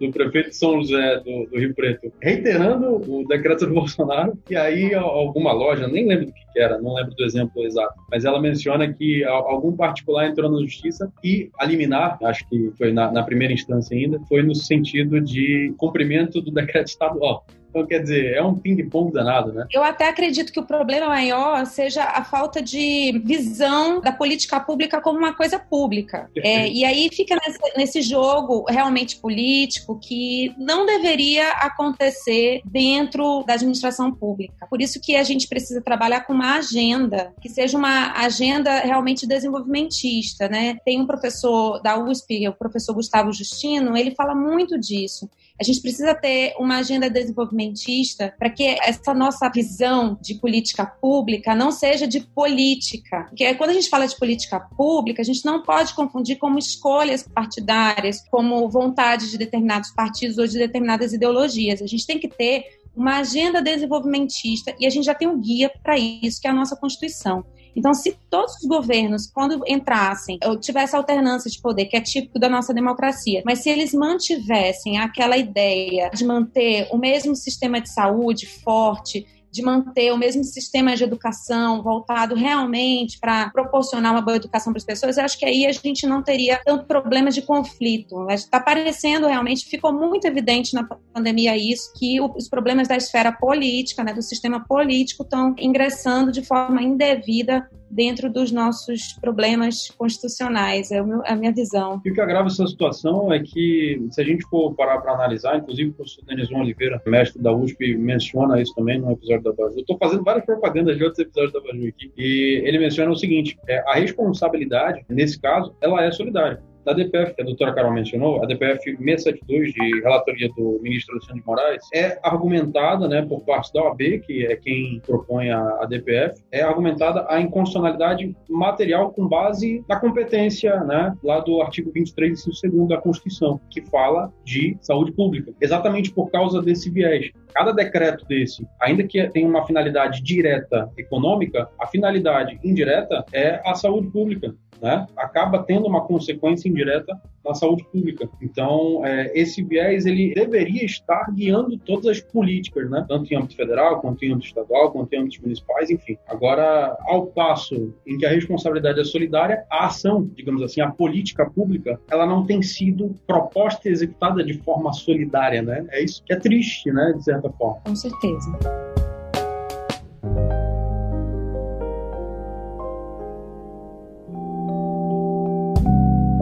do prefeito de São José do, do Rio Preto, reiterando o decreto do Bolsonaro. E aí alguma loja, nem lembro do que era, não lembro do exemplo exato, mas ela menciona que algum particular entrou na justiça e a liminar, acho que foi na, na primeira instância ainda, foi no sentido de cumprimento do decreto estadual. Então, quer dizer, é um ping-pong danado, né? Eu até acredito que o problema maior seja a falta de visão da política pública como uma coisa pública. É, e aí fica nesse, nesse, jogo realmente político que não deveria acontecer dentro da administração pública. Por isso que a gente precisa trabalhar com uma agenda, que seja uma agenda realmente desenvolvimentista, né? Tem um professor da USP, o professor Gustavo Justino, ele fala muito disso a gente precisa ter uma agenda desenvolvimentista para que essa nossa visão de política pública não seja de política. Porque quando a gente fala de política pública, a gente não pode confundir como escolhas partidárias, como vontade de determinados partidos ou de determinadas ideologias. A gente tem que ter uma agenda desenvolvimentista e a gente já tem um guia para isso, que é a nossa Constituição. Então, se todos os governos, quando entrassem, ou tivesse alternância de poder, que é típico da nossa democracia, mas se eles mantivessem aquela ideia de manter o mesmo sistema de saúde forte, de manter o mesmo sistema de educação voltado realmente para proporcionar uma boa educação para as pessoas, eu acho que aí a gente não teria tanto problema de conflito. Está parecendo realmente, ficou muito evidente na pandemia isso, que os problemas da esfera política, né, do sistema político, estão ingressando de forma indevida dentro dos nossos problemas constitucionais, é a minha visão. E o que agrava essa situação é que, se a gente for parar para analisar, inclusive o professor Denison Oliveira, mestre da USP, menciona isso também no episódio da Baju. Estou fazendo várias propagandas de outros episódios da Baju aqui. E ele menciona o seguinte: é, a responsabilidade, nesse caso, ela é solidária da DPF, que a doutora Carol mencionou, a DPF 672, de relatoria do ministro Alexandre de Moraes, é argumentada né, por parte da OAB, que é quem propõe a, a DPF, é argumentada a inconstitucionalidade material com base na competência né, lá do artigo 23, segundo da Constituição, que fala de saúde pública. Exatamente por causa desse viés. Cada decreto desse, ainda que tenha uma finalidade direta econômica, a finalidade indireta é a saúde pública né, acaba tendo uma consequência indireta na saúde pública. Então, é, esse viés ele deveria estar guiando todas as políticas, né, tanto em âmbito federal, quanto em âmbito estadual, quanto em âmbitos municipais, enfim. Agora, ao passo em que a responsabilidade é solidária, a ação, digamos assim, a política pública, ela não tem sido proposta e executada de forma solidária, né? É isso que é triste, né, de certa forma. Com certeza.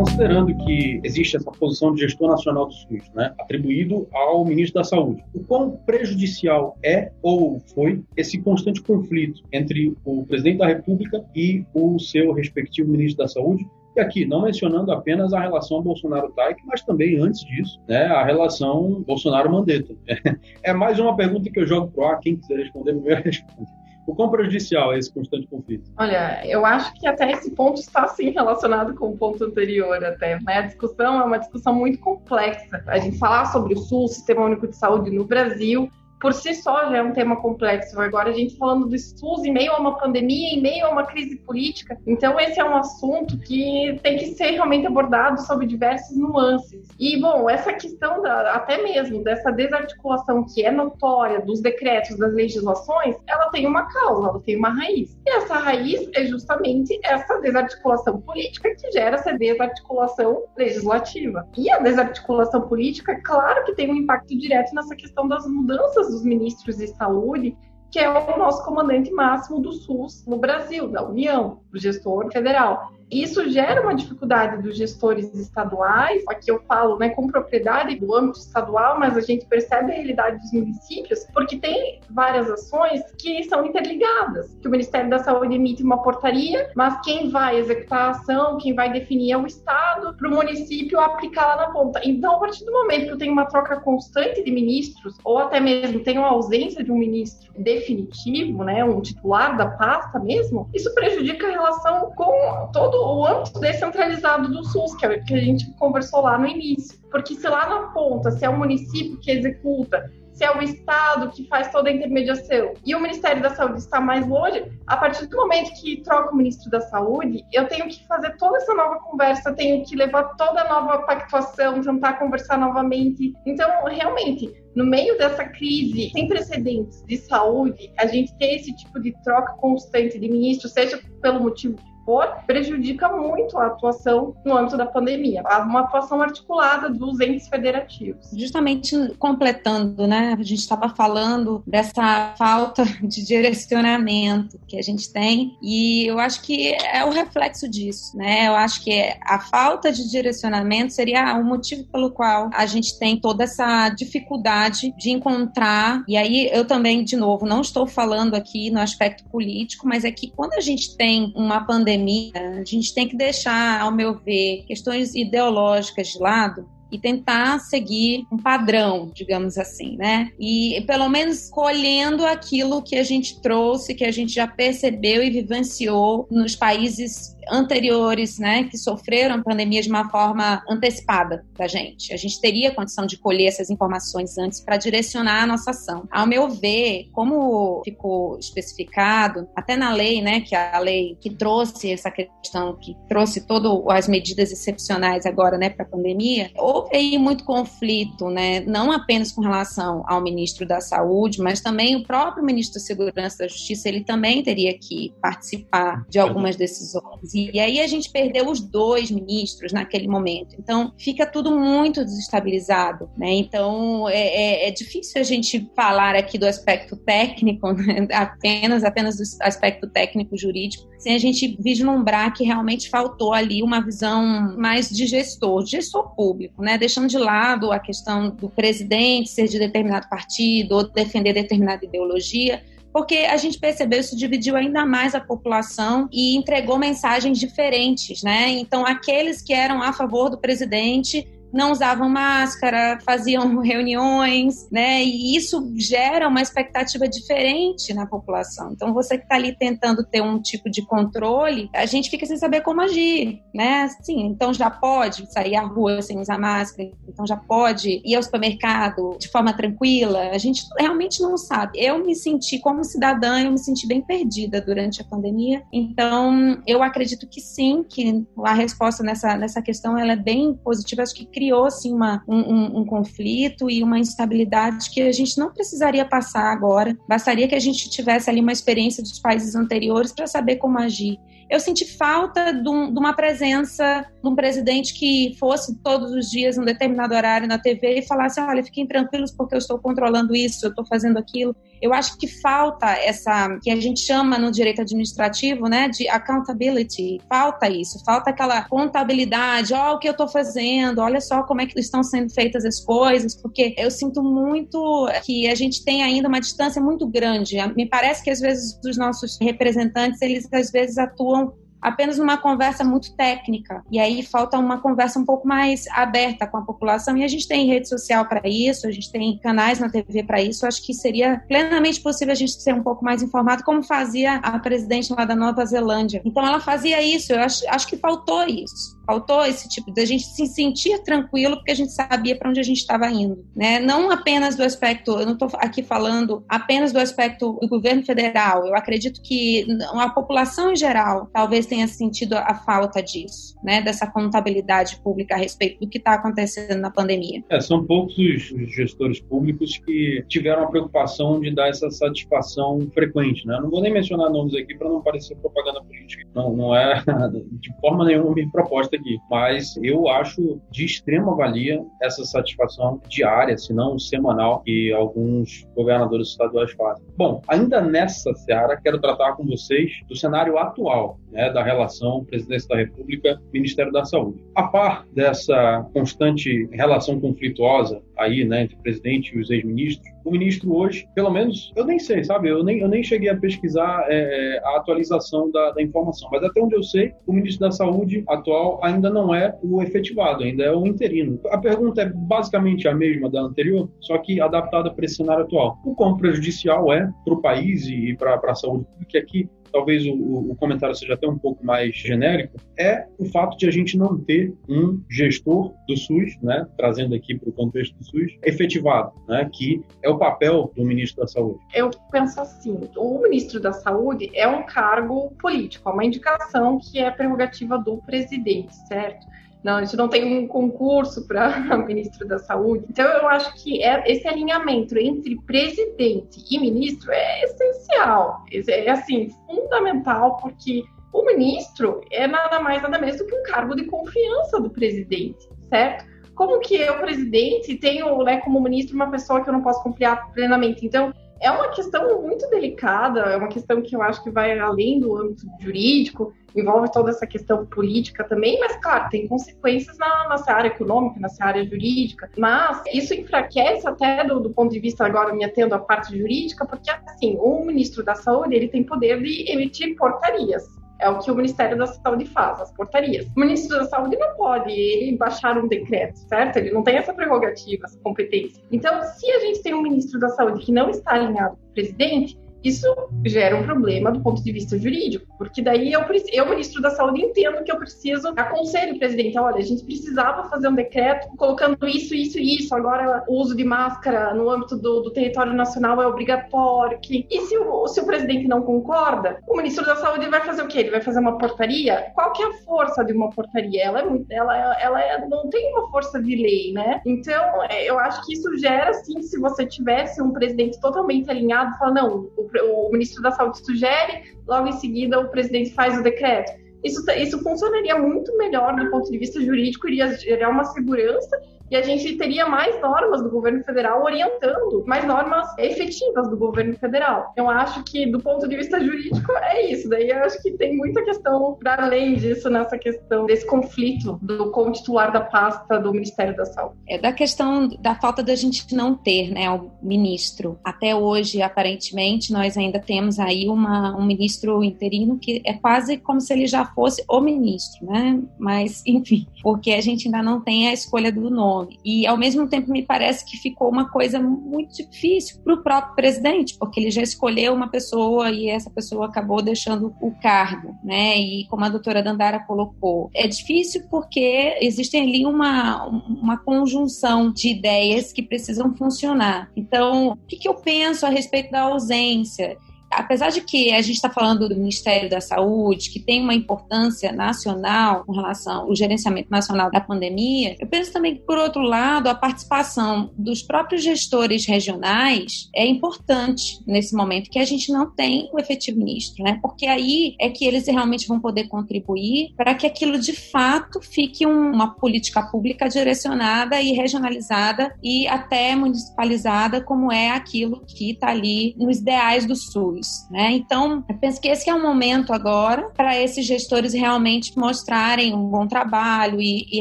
Considerando que existe essa posição de gestor nacional do SUS, né, atribuído ao ministro da Saúde, o quão prejudicial é ou foi esse constante conflito entre o presidente da República e o seu respectivo ministro da Saúde, e aqui, não mencionando apenas a relação Bolsonaro-Taik, mas também, antes disso, né, a relação Bolsonaro-Mandetta. É mais uma pergunta que eu jogo pro ar, quem quiser responder, primeiro responde. O quão prejudicial é esse constante conflito? Olha, eu acho que até esse ponto está sim relacionado com o ponto anterior até. Né? A discussão é uma discussão muito complexa. A gente falar sobre o SUS, Sistema Único de Saúde no Brasil, por si só já é um tema complexo. Agora a gente falando do SUS em meio a uma pandemia, em meio a uma crise política. Então esse é um assunto que tem que ser realmente abordado sob diversas nuances. E bom, essa questão da, até mesmo dessa desarticulação que é notória dos decretos, das legislações, ela tem uma causa, ela tem uma raiz. E essa raiz é justamente essa desarticulação política que gera essa desarticulação legislativa. E a desarticulação política, claro que tem um impacto direto nessa questão das mudanças dos ministros de saúde, que é o nosso comandante máximo do SUS no Brasil, da União, o gestor federal. Isso gera uma dificuldade dos gestores estaduais, aqui eu falo né, com propriedade do âmbito estadual, mas a gente percebe a realidade dos municípios, porque tem várias ações que são interligadas, que o Ministério da Saúde emite uma portaria, mas quem vai executar a ação, quem vai definir é o Estado, para o município aplicar lá na ponta. Então, a partir do momento que eu tenho uma troca constante de ministros, ou até mesmo tenho a ausência de um ministro definitivo, né, um titular da pasta mesmo, isso prejudica a relação com todo o âmbito descentralizado do SUS, é, que a gente conversou lá no início. Porque se lá na ponta, se é o município que executa, se é o Estado que faz toda a intermediação e o Ministério da Saúde está mais longe, a partir do momento que troca o ministro da Saúde, eu tenho que fazer toda essa nova conversa, tenho que levar toda a nova pactuação, tentar conversar novamente. Então, realmente, no meio dessa crise sem precedentes de saúde, a gente ter esse tipo de troca constante de ministro, seja pelo motivo for, prejudica muito a atuação no âmbito da pandemia. Uma atuação articulada dos entes federativos. Justamente completando, né? A gente estava falando dessa falta de direcionamento que a gente tem e eu acho que é o reflexo disso, né? Eu acho que a falta de direcionamento seria o motivo pelo qual a gente tem toda essa dificuldade de encontrar. E aí eu também, de novo, não estou falando aqui no aspecto político, mas é que quando a gente tem uma pandemia pandemia, a gente tem que deixar, ao meu ver, questões ideológicas de lado e tentar seguir um padrão, digamos assim, né? E pelo menos colhendo aquilo que a gente trouxe, que a gente já percebeu e vivenciou nos países anteriores, né, que sofreram a pandemia de uma forma antecipada da gente. A gente teria condição de colher essas informações antes para direcionar a nossa ação. Ao meu ver, como ficou especificado, até na lei, né, que é a lei que trouxe essa questão, que trouxe todas as medidas excepcionais agora, né, para a pandemia, houve aí muito conflito, né, não apenas com relação ao ministro da Saúde, mas também o próprio ministro da Segurança da Justiça, ele também teria que participar de algumas decisões e aí a gente perdeu os dois ministros naquele momento. Então fica tudo muito desestabilizado, né? Então é, é, é difícil a gente falar aqui do aspecto técnico, né? apenas apenas do aspecto técnico jurídico, sem a gente vislumbrar que realmente faltou ali uma visão mais de gestor, de gestor público, né? Deixando de lado a questão do presidente ser de determinado partido ou defender determinada ideologia porque a gente percebeu isso dividiu ainda mais a população e entregou mensagens diferentes, né? Então, aqueles que eram a favor do presidente não usavam máscara, faziam reuniões, né? E isso gera uma expectativa diferente na população. Então, você que está ali tentando ter um tipo de controle, a gente fica sem saber como agir, né? Sim, então já pode sair à rua sem usar máscara, então já pode ir ao supermercado de forma tranquila. A gente realmente não sabe. Eu me senti como cidadã, eu me senti bem perdida durante a pandemia. Então, eu acredito que sim, que a resposta nessa, nessa questão ela é bem positiva. Acho que criou assim, uma, um, um, conflito e uma instabilidade que a gente não precisaria passar agora. Bastaria que a gente tivesse ali uma experiência dos países anteriores para saber como agir eu senti falta de, um, de, uma presença de um presidente que fosse todos os dias, num determinado horário na TV e falasse: olha, fiquem tranquilos porque eu estou controlando isso, eu estou fazendo aquilo. Eu acho que falta essa, que a gente chama no direito administrativo, né, de accountability. Falta isso, falta aquela contabilidade, ó, oh, o que eu estou fazendo, olha só como é que estão sendo feitas as coisas, porque eu sinto muito que a gente tem ainda uma distância muito grande. Me parece que às vezes os nossos representantes, eles às vezes atuam apenas uma conversa muito técnica. E aí falta uma conversa um pouco mais aberta com a população. E a gente tem rede social para isso, a gente tem canais na TV para isso. Acho que seria plenamente possível a gente ser um pouco mais informado, como fazia a presidente lá da Nova Zelândia. Então ela fazia isso, eu acho, acho que faltou isso. Faltou esse tipo de gente se sentir tranquilo porque a gente sabia para onde a gente estava indo, né? Não apenas do aspecto, eu não estou aqui falando apenas do aspecto do governo federal. Eu acredito que a população em geral talvez tenha sentido a falta disso, né? Dessa contabilidade pública a respeito do que está acontecendo na pandemia. É, são poucos os gestores públicos que tiveram a preocupação de dar essa satisfação frequente, né? Não vou nem mencionar nomes aqui para não parecer propaganda política. Não, não é de forma nenhuma minha proposta aqui, mas eu acho de extrema valia essa satisfação diária, se não semanal, que alguns governadores estaduais fazem. Bom, ainda nessa seara, quero tratar com vocês do cenário atual né, da relação Presidência da República Ministério da Saúde. A par dessa constante relação conflituosa aí, né, entre o presidente e os ex-ministros, o ministro hoje, pelo menos, eu nem sei, sabe? Eu nem, eu nem cheguei a pesquisar é, a atualização da, da, informação, mas até onde eu sei, o ministro da Saúde atual ainda não é o efetivado, ainda é o interino. A pergunta é basicamente a mesma da anterior, só que adaptada para esse cenário atual. O quão prejudicial é para o país e para a saúde pública aqui talvez o, o, comentário seja até um pouco mais genérico, é o fato de a gente não ter um gestor do SUS, né, trazendo aqui para o contexto do SUS, efetivado, né, que é o papel do ministro da Saúde. Eu penso assim, o ministro da Saúde é um cargo político, é uma indicação que é prerrogativa do presidente, certo? Não, a gente não tem um concurso para ministro da Saúde. Então, eu acho que é, esse alinhamento entre presidente e ministro é essencial. É, assim, fundamental, porque o ministro é nada mais, nada menos do que um cargo de confiança do presidente, certo? Como que eu, presidente, tenho né, como ministro uma pessoa que eu não posso confiar plenamente? Então, é uma questão muito delicada, é uma questão que eu acho que vai além do âmbito jurídico, envolve toda essa questão política também, mas claro, tem consequências na nossa área econômica, na área jurídica, mas isso enfraquece até do, do, ponto de vista agora me atendo à parte jurídica, porque assim, o ministro da Saúde, ele tem poder de emitir portarias. É o que o Ministério da Saúde faz, as portarias. O ministro da Saúde não pode ele baixar um decreto, certo? Ele não tem essa prerrogativa, essa competência. Então, se a gente tem um ministro da Saúde que não está alinhado com o presidente, isso gera um problema do ponto de vista jurídico, porque daí eu, eu ministro da Saúde, entendo que eu preciso aconselho o presidente, olha, a gente precisava fazer um decreto colocando isso, isso e isso, agora o uso de máscara no âmbito do, do território nacional é obrigatório. Que... E se o, se o presidente não concorda, o ministro da Saúde vai fazer o quê? Ele vai fazer uma portaria? Qual que é a força de uma portaria? Ela, é muito, ela, ela é, não tem uma força de lei, né? Então, é, eu acho que isso gera, sim, se você tivesse um presidente totalmente alinhado, fala, não, o o ministro da Saúde sugere, logo em seguida o presidente faz o decreto. Isso, isso funcionaria muito melhor do ponto de vista jurídico, iria gerar uma segurança e a gente teria mais normas do governo federal orientando, mais normas efetivas do governo federal. Eu acho que, do ponto de vista jurídico, é isso. Daí eu acho que tem muita questão para além disso nessa questão desse conflito do como titular da pasta do Ministério da Saúde. É da questão da falta da gente não ter, né, o ministro. Até hoje, aparentemente, nós ainda temos aí uma, um ministro interino que é quase como se ele já fosse o ministro, né? Mas, enfim, porque a gente ainda não tem a escolha do nome nome. E, ao mesmo tempo, me parece que ficou uma coisa muito difícil para o próprio presidente, porque ele já escolheu uma pessoa e essa pessoa acabou deixando o cargo, né? E como a doutora Dandara colocou, é difícil porque existem ali uma, uma conjunção de ideias que precisam funcionar. Então, o que, que eu penso a respeito da ausência? Apesar de que a gente está falando do Ministério da Saúde, que tem uma importância nacional com relação ao gerenciamento nacional da pandemia, eu penso também que, por outro lado, a participação dos próprios gestores regionais é importante nesse momento, que a gente não tem o efetivo ministro, né? Porque aí é que eles realmente vão poder contribuir para que aquilo de fato fique um, uma política pública direcionada e regionalizada e até municipalizada, como é aquilo que está ali nos ideais do SUS né? Então, eu penso que esse é o momento agora para esses gestores realmente mostrarem um bom trabalho e, e,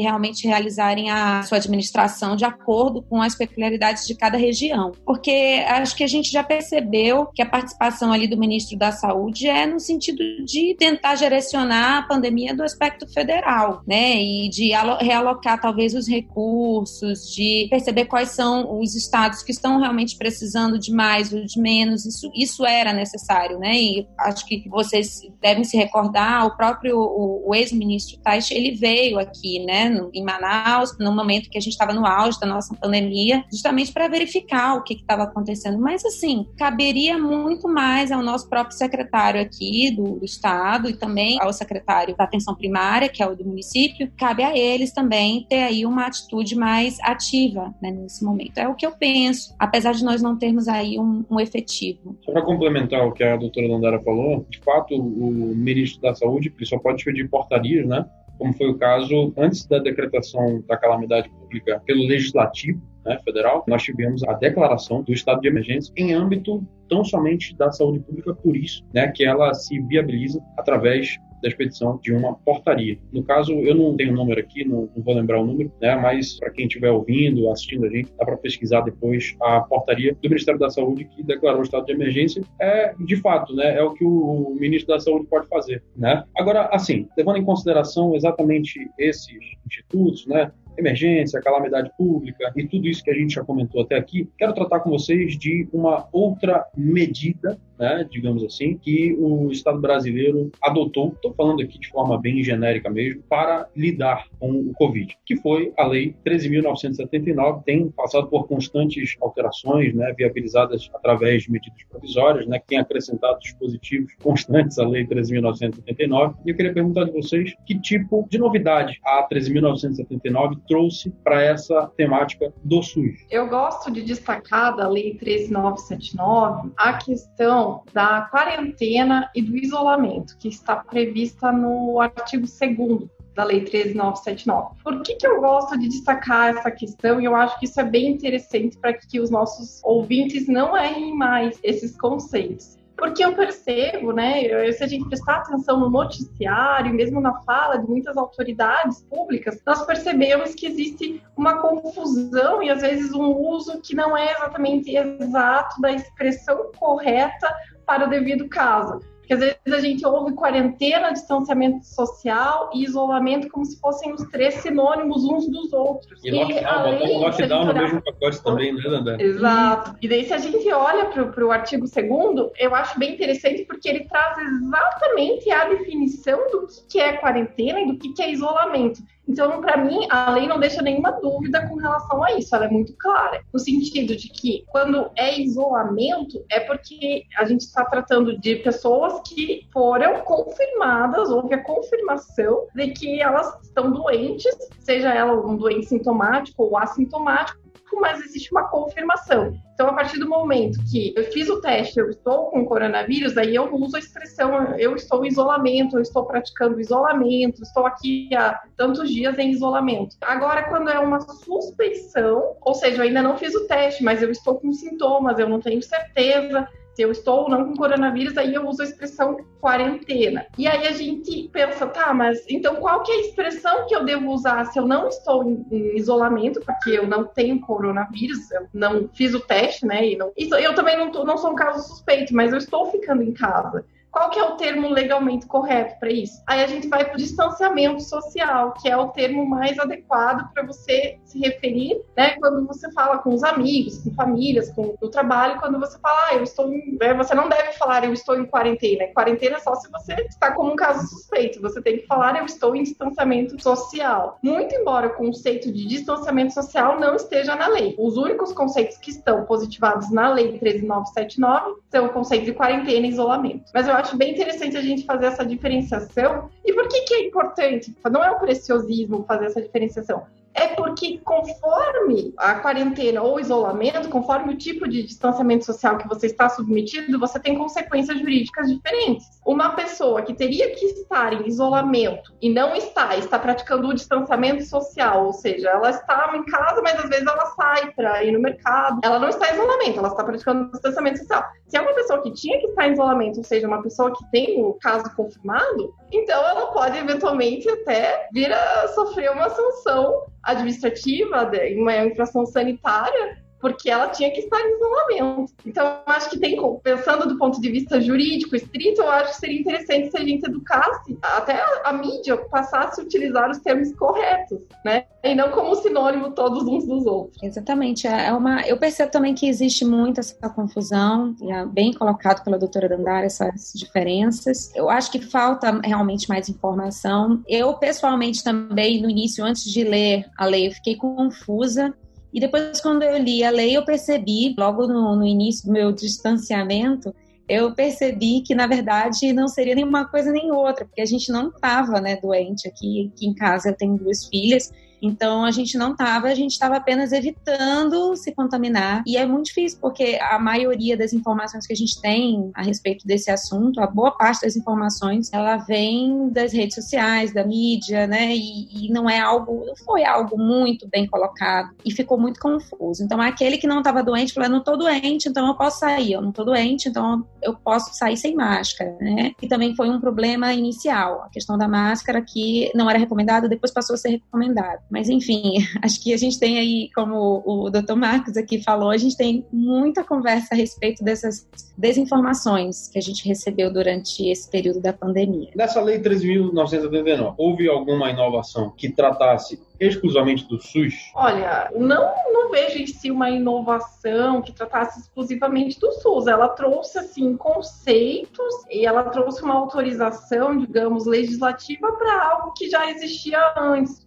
realmente realizarem a sua administração de acordo com as peculiaridades de cada região. Porque acho que a gente já percebeu que a participação ali do ministro da Saúde é no sentido de tentar direcionar a pandemia do aspecto federal, né? E de realocar talvez os recursos, de perceber quais são os estados que estão realmente precisando de mais ou de menos. Isso, isso era necessário necessário, né? E acho que vocês devem se recordar, o próprio o, o ex-ministro Tais, ele veio aqui, né, em Manaus, no momento que a gente estava no auge da nossa pandemia, justamente para verificar o que estava acontecendo. Mas, assim, caberia muito mais ao nosso próprio secretário aqui do, do Estado e também ao secretário da atenção primária, que é o do município, cabe a eles também ter aí uma atitude mais ativa né, nesse momento. É o que eu penso, apesar de nós não termos aí um, um efetivo. Só para complementar o que a doutora Landara falou, de fato, o ministro da Saúde só pode pedir portarias, né? Como foi o caso antes da decretação da calamidade pública pelo legislativo, né, federal, nós tivemos a declaração do estado de emergência em âmbito tão somente da saúde pública, por isso né, que ela se viabiliza através da expedição de uma portaria. No caso, eu não tenho o número aqui, não, não vou lembrar o número, né, mas para quem estiver ouvindo, assistindo a gente, dá para pesquisar depois a portaria do Ministério da Saúde que declarou o estado de emergência. É, de fato, né, é o que o, ministro da Saúde pode fazer. Né? Agora, assim, levando em consideração exatamente esses institutos, né, emergência, calamidade pública e tudo isso que a gente já comentou até aqui, quero tratar com vocês de uma outra medida né, digamos assim, que o Estado brasileiro adotou, estou falando aqui de forma bem genérica mesmo, para lidar com o Covid, que foi a Lei 13.979, tem passado por constantes alterações, né, viabilizadas através de medidas provisórias, né, que tem acrescentado dispositivos constantes à Lei 13.979. E eu queria perguntar de vocês que tipo de novidade a 13.979 trouxe para essa temática do SUS. Eu gosto de destacar da Lei 13.979 a questão da quarentena e do isolamento, que está prevista no artigo 2 da Lei 13979. Por que, que eu gosto de destacar essa questão? E eu acho que isso é bem interessante para que os nossos ouvintes não errem mais esses conceitos. Porque eu percebo, né, se a gente prestar atenção no noticiário, mesmo na fala de muitas autoridades públicas, nós percebemos que existe uma confusão e às vezes um uso que não é exatamente exato da expressão correta para o devido caso. Porque às vezes a gente ouve quarentena, distanciamento social e isolamento como se fossem os três sinônimos uns dos outros. E, e lockdown, botou lockdown no mesmo pacote também, né, Dandé? Exato. E daí, se a gente olha para o artigo 2 eu acho bem interessante porque ele traz exatamente a definição do que é quarentena e do que é isolamento. Então, para mim, a lei não deixa nenhuma dúvida com relação a isso, ela é muito clara, no sentido de que quando é isolamento, é porque a gente está tratando de pessoas que foram confirmadas, houve a confirmação de que elas estão doentes, seja ela um doente sintomático ou assintomático, mas existe uma confirmação. Então, a partir do momento que eu fiz o teste, eu estou com coronavírus, aí eu uso a expressão eu estou em isolamento, eu estou praticando isolamento, estou aqui há tantos dias em isolamento. Agora, quando é uma suspeição, ou seja, eu ainda não fiz o teste, mas eu estou com sintomas, eu não tenho certeza, se eu estou ou não com coronavírus, aí eu uso a expressão quarentena. E aí a gente pensa, tá, mas então qual que é a expressão que eu devo usar se eu não estou em, em isolamento, porque eu não tenho coronavírus, eu não fiz o teste, né? E não, eu também não, tô, não sou um caso suspeito, mas eu estou ficando em casa. Qual que é o termo legalmente correto para isso? Aí a gente vai para o distanciamento social, que é o termo mais adequado para você se referir, né? Quando você fala com os amigos, com famílias, com o trabalho, quando você fala, ah, eu estou, em... Né, você não deve falar eu estou em quarentena. Quarentena é só se você está como um caso suspeito. Você tem que falar eu estou em distanciamento social. Muito embora o conceito de distanciamento social não esteja na lei. Os únicos conceitos que estão positivados na lei 13979 são o conceito de quarentena e isolamento. Mas eu acho acho bem interessante a gente fazer essa diferenciação. E por que, que é importante? Não é o preciosismo fazer essa diferenciação é porque conforme a quarentena ou isolamento, conforme o tipo de distanciamento social que você está submetido, você tem consequências jurídicas diferentes. Uma pessoa que teria que estar em isolamento e não está, está praticando o distanciamento social, ou seja, ela está em casa, mas às vezes ela sai para ir no mercado. Ela não está em isolamento, ela está praticando o distanciamento social. Se é uma pessoa que tinha que estar em isolamento, ou seja, uma pessoa que tem o caso confirmado, então ela pode eventualmente até vir a sofrer uma sanção administrativa, uma infração sanitária, porque ela tinha que estar em isolamento. Então, acho que tem, pensando do ponto de vista jurídico, estrito, eu acho que seria interessante se a gente educasse, até a, mídia passasse a utilizar os termos corretos, né? E não como sinônimo todos uns dos outros. Exatamente. É uma, eu percebo também que existe muito essa confusão, e é bem colocado pela doutora Dandara essas diferenças. Eu acho que falta realmente mais informação. Eu, pessoalmente, também, no início, antes de ler a lei, eu fiquei confusa e depois, quando eu li a lei, eu percebi, logo no, no início do meu distanciamento, eu percebi que, na verdade, não seria nenhuma coisa nem outra, porque a gente não estava né, doente aqui, aqui em casa. Eu tenho duas filhas então a gente não estava, a gente estava apenas evitando se contaminar. E é muito difícil, porque a maioria das informações que a gente tem a respeito desse assunto, a boa parte das informações, ela vem das redes sociais, da mídia, né? E, e não é algo, não foi algo muito bem colocado e ficou muito confuso. Então aquele que não estava doente falou: não estou doente, então eu posso sair. Eu não estou doente, então eu posso sair sem máscara, né? E também foi um problema inicial, a questão da máscara que não era recomendada, depois passou a ser recomendada. Mas, enfim, acho que a gente tem aí, como o Dr. Marcos aqui falou, a gente tem muita conversa a respeito dessas desinformações que a gente recebeu durante esse período da pandemia. Nessa Lei 13.989, houve alguma inovação que tratasse exclusivamente do SUS? Olha, não, não vejo em si uma inovação que tratasse exclusivamente do SUS. Ela trouxe, assim, conceitos e ela trouxe uma autorização, digamos, legislativa para algo que já existia antes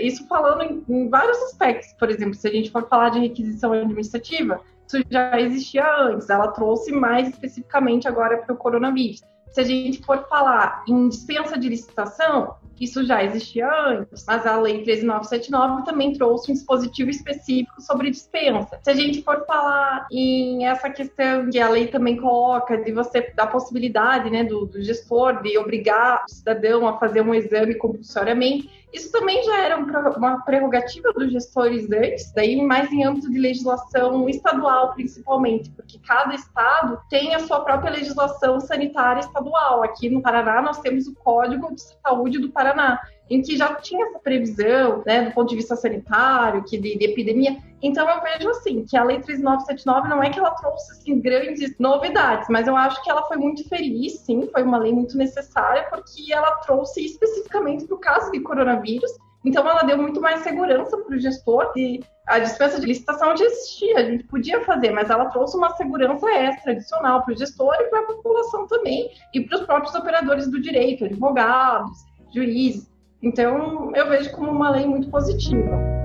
isso falando em, em, vários aspectos. Por exemplo, se a gente for falar de requisição administrativa, isso já existia antes, ela trouxe mais especificamente agora para o coronavírus. Se a gente for falar em dispensa de licitação, isso já existia antes, mas a Lei 13979 também trouxe um dispositivo específico sobre dispensa. Se a gente for falar em essa questão que a lei também coloca de você dar possibilidade né, do, do gestor de obrigar o cidadão a fazer um exame compulsoriamente, isso também já era uma prerrogativa dos gestores antes, daí mais em âmbito de legislação estadual, principalmente, porque cada estado tem a sua própria legislação sanitária estadual. Aqui no Paraná, nós temos o Código de Saúde do Paraná, em que já tinha essa previsão, né, do ponto de vista sanitário, que de, de, epidemia. Então eu vejo assim que a Lei 3979 não é que ela trouxe assim grandes novidades, mas eu acho que ela foi muito feliz, sim, foi uma lei muito necessária porque ela trouxe especificamente para o caso de coronavírus. Então ela deu muito mais segurança para o gestor e a dispensa de licitação já existia, a gente podia fazer, mas ela trouxe uma segurança extra, adicional para o gestor e para a população também, e para os próprios operadores do direito, advogados, juízes. Então, eu vejo como uma lei muito positiva.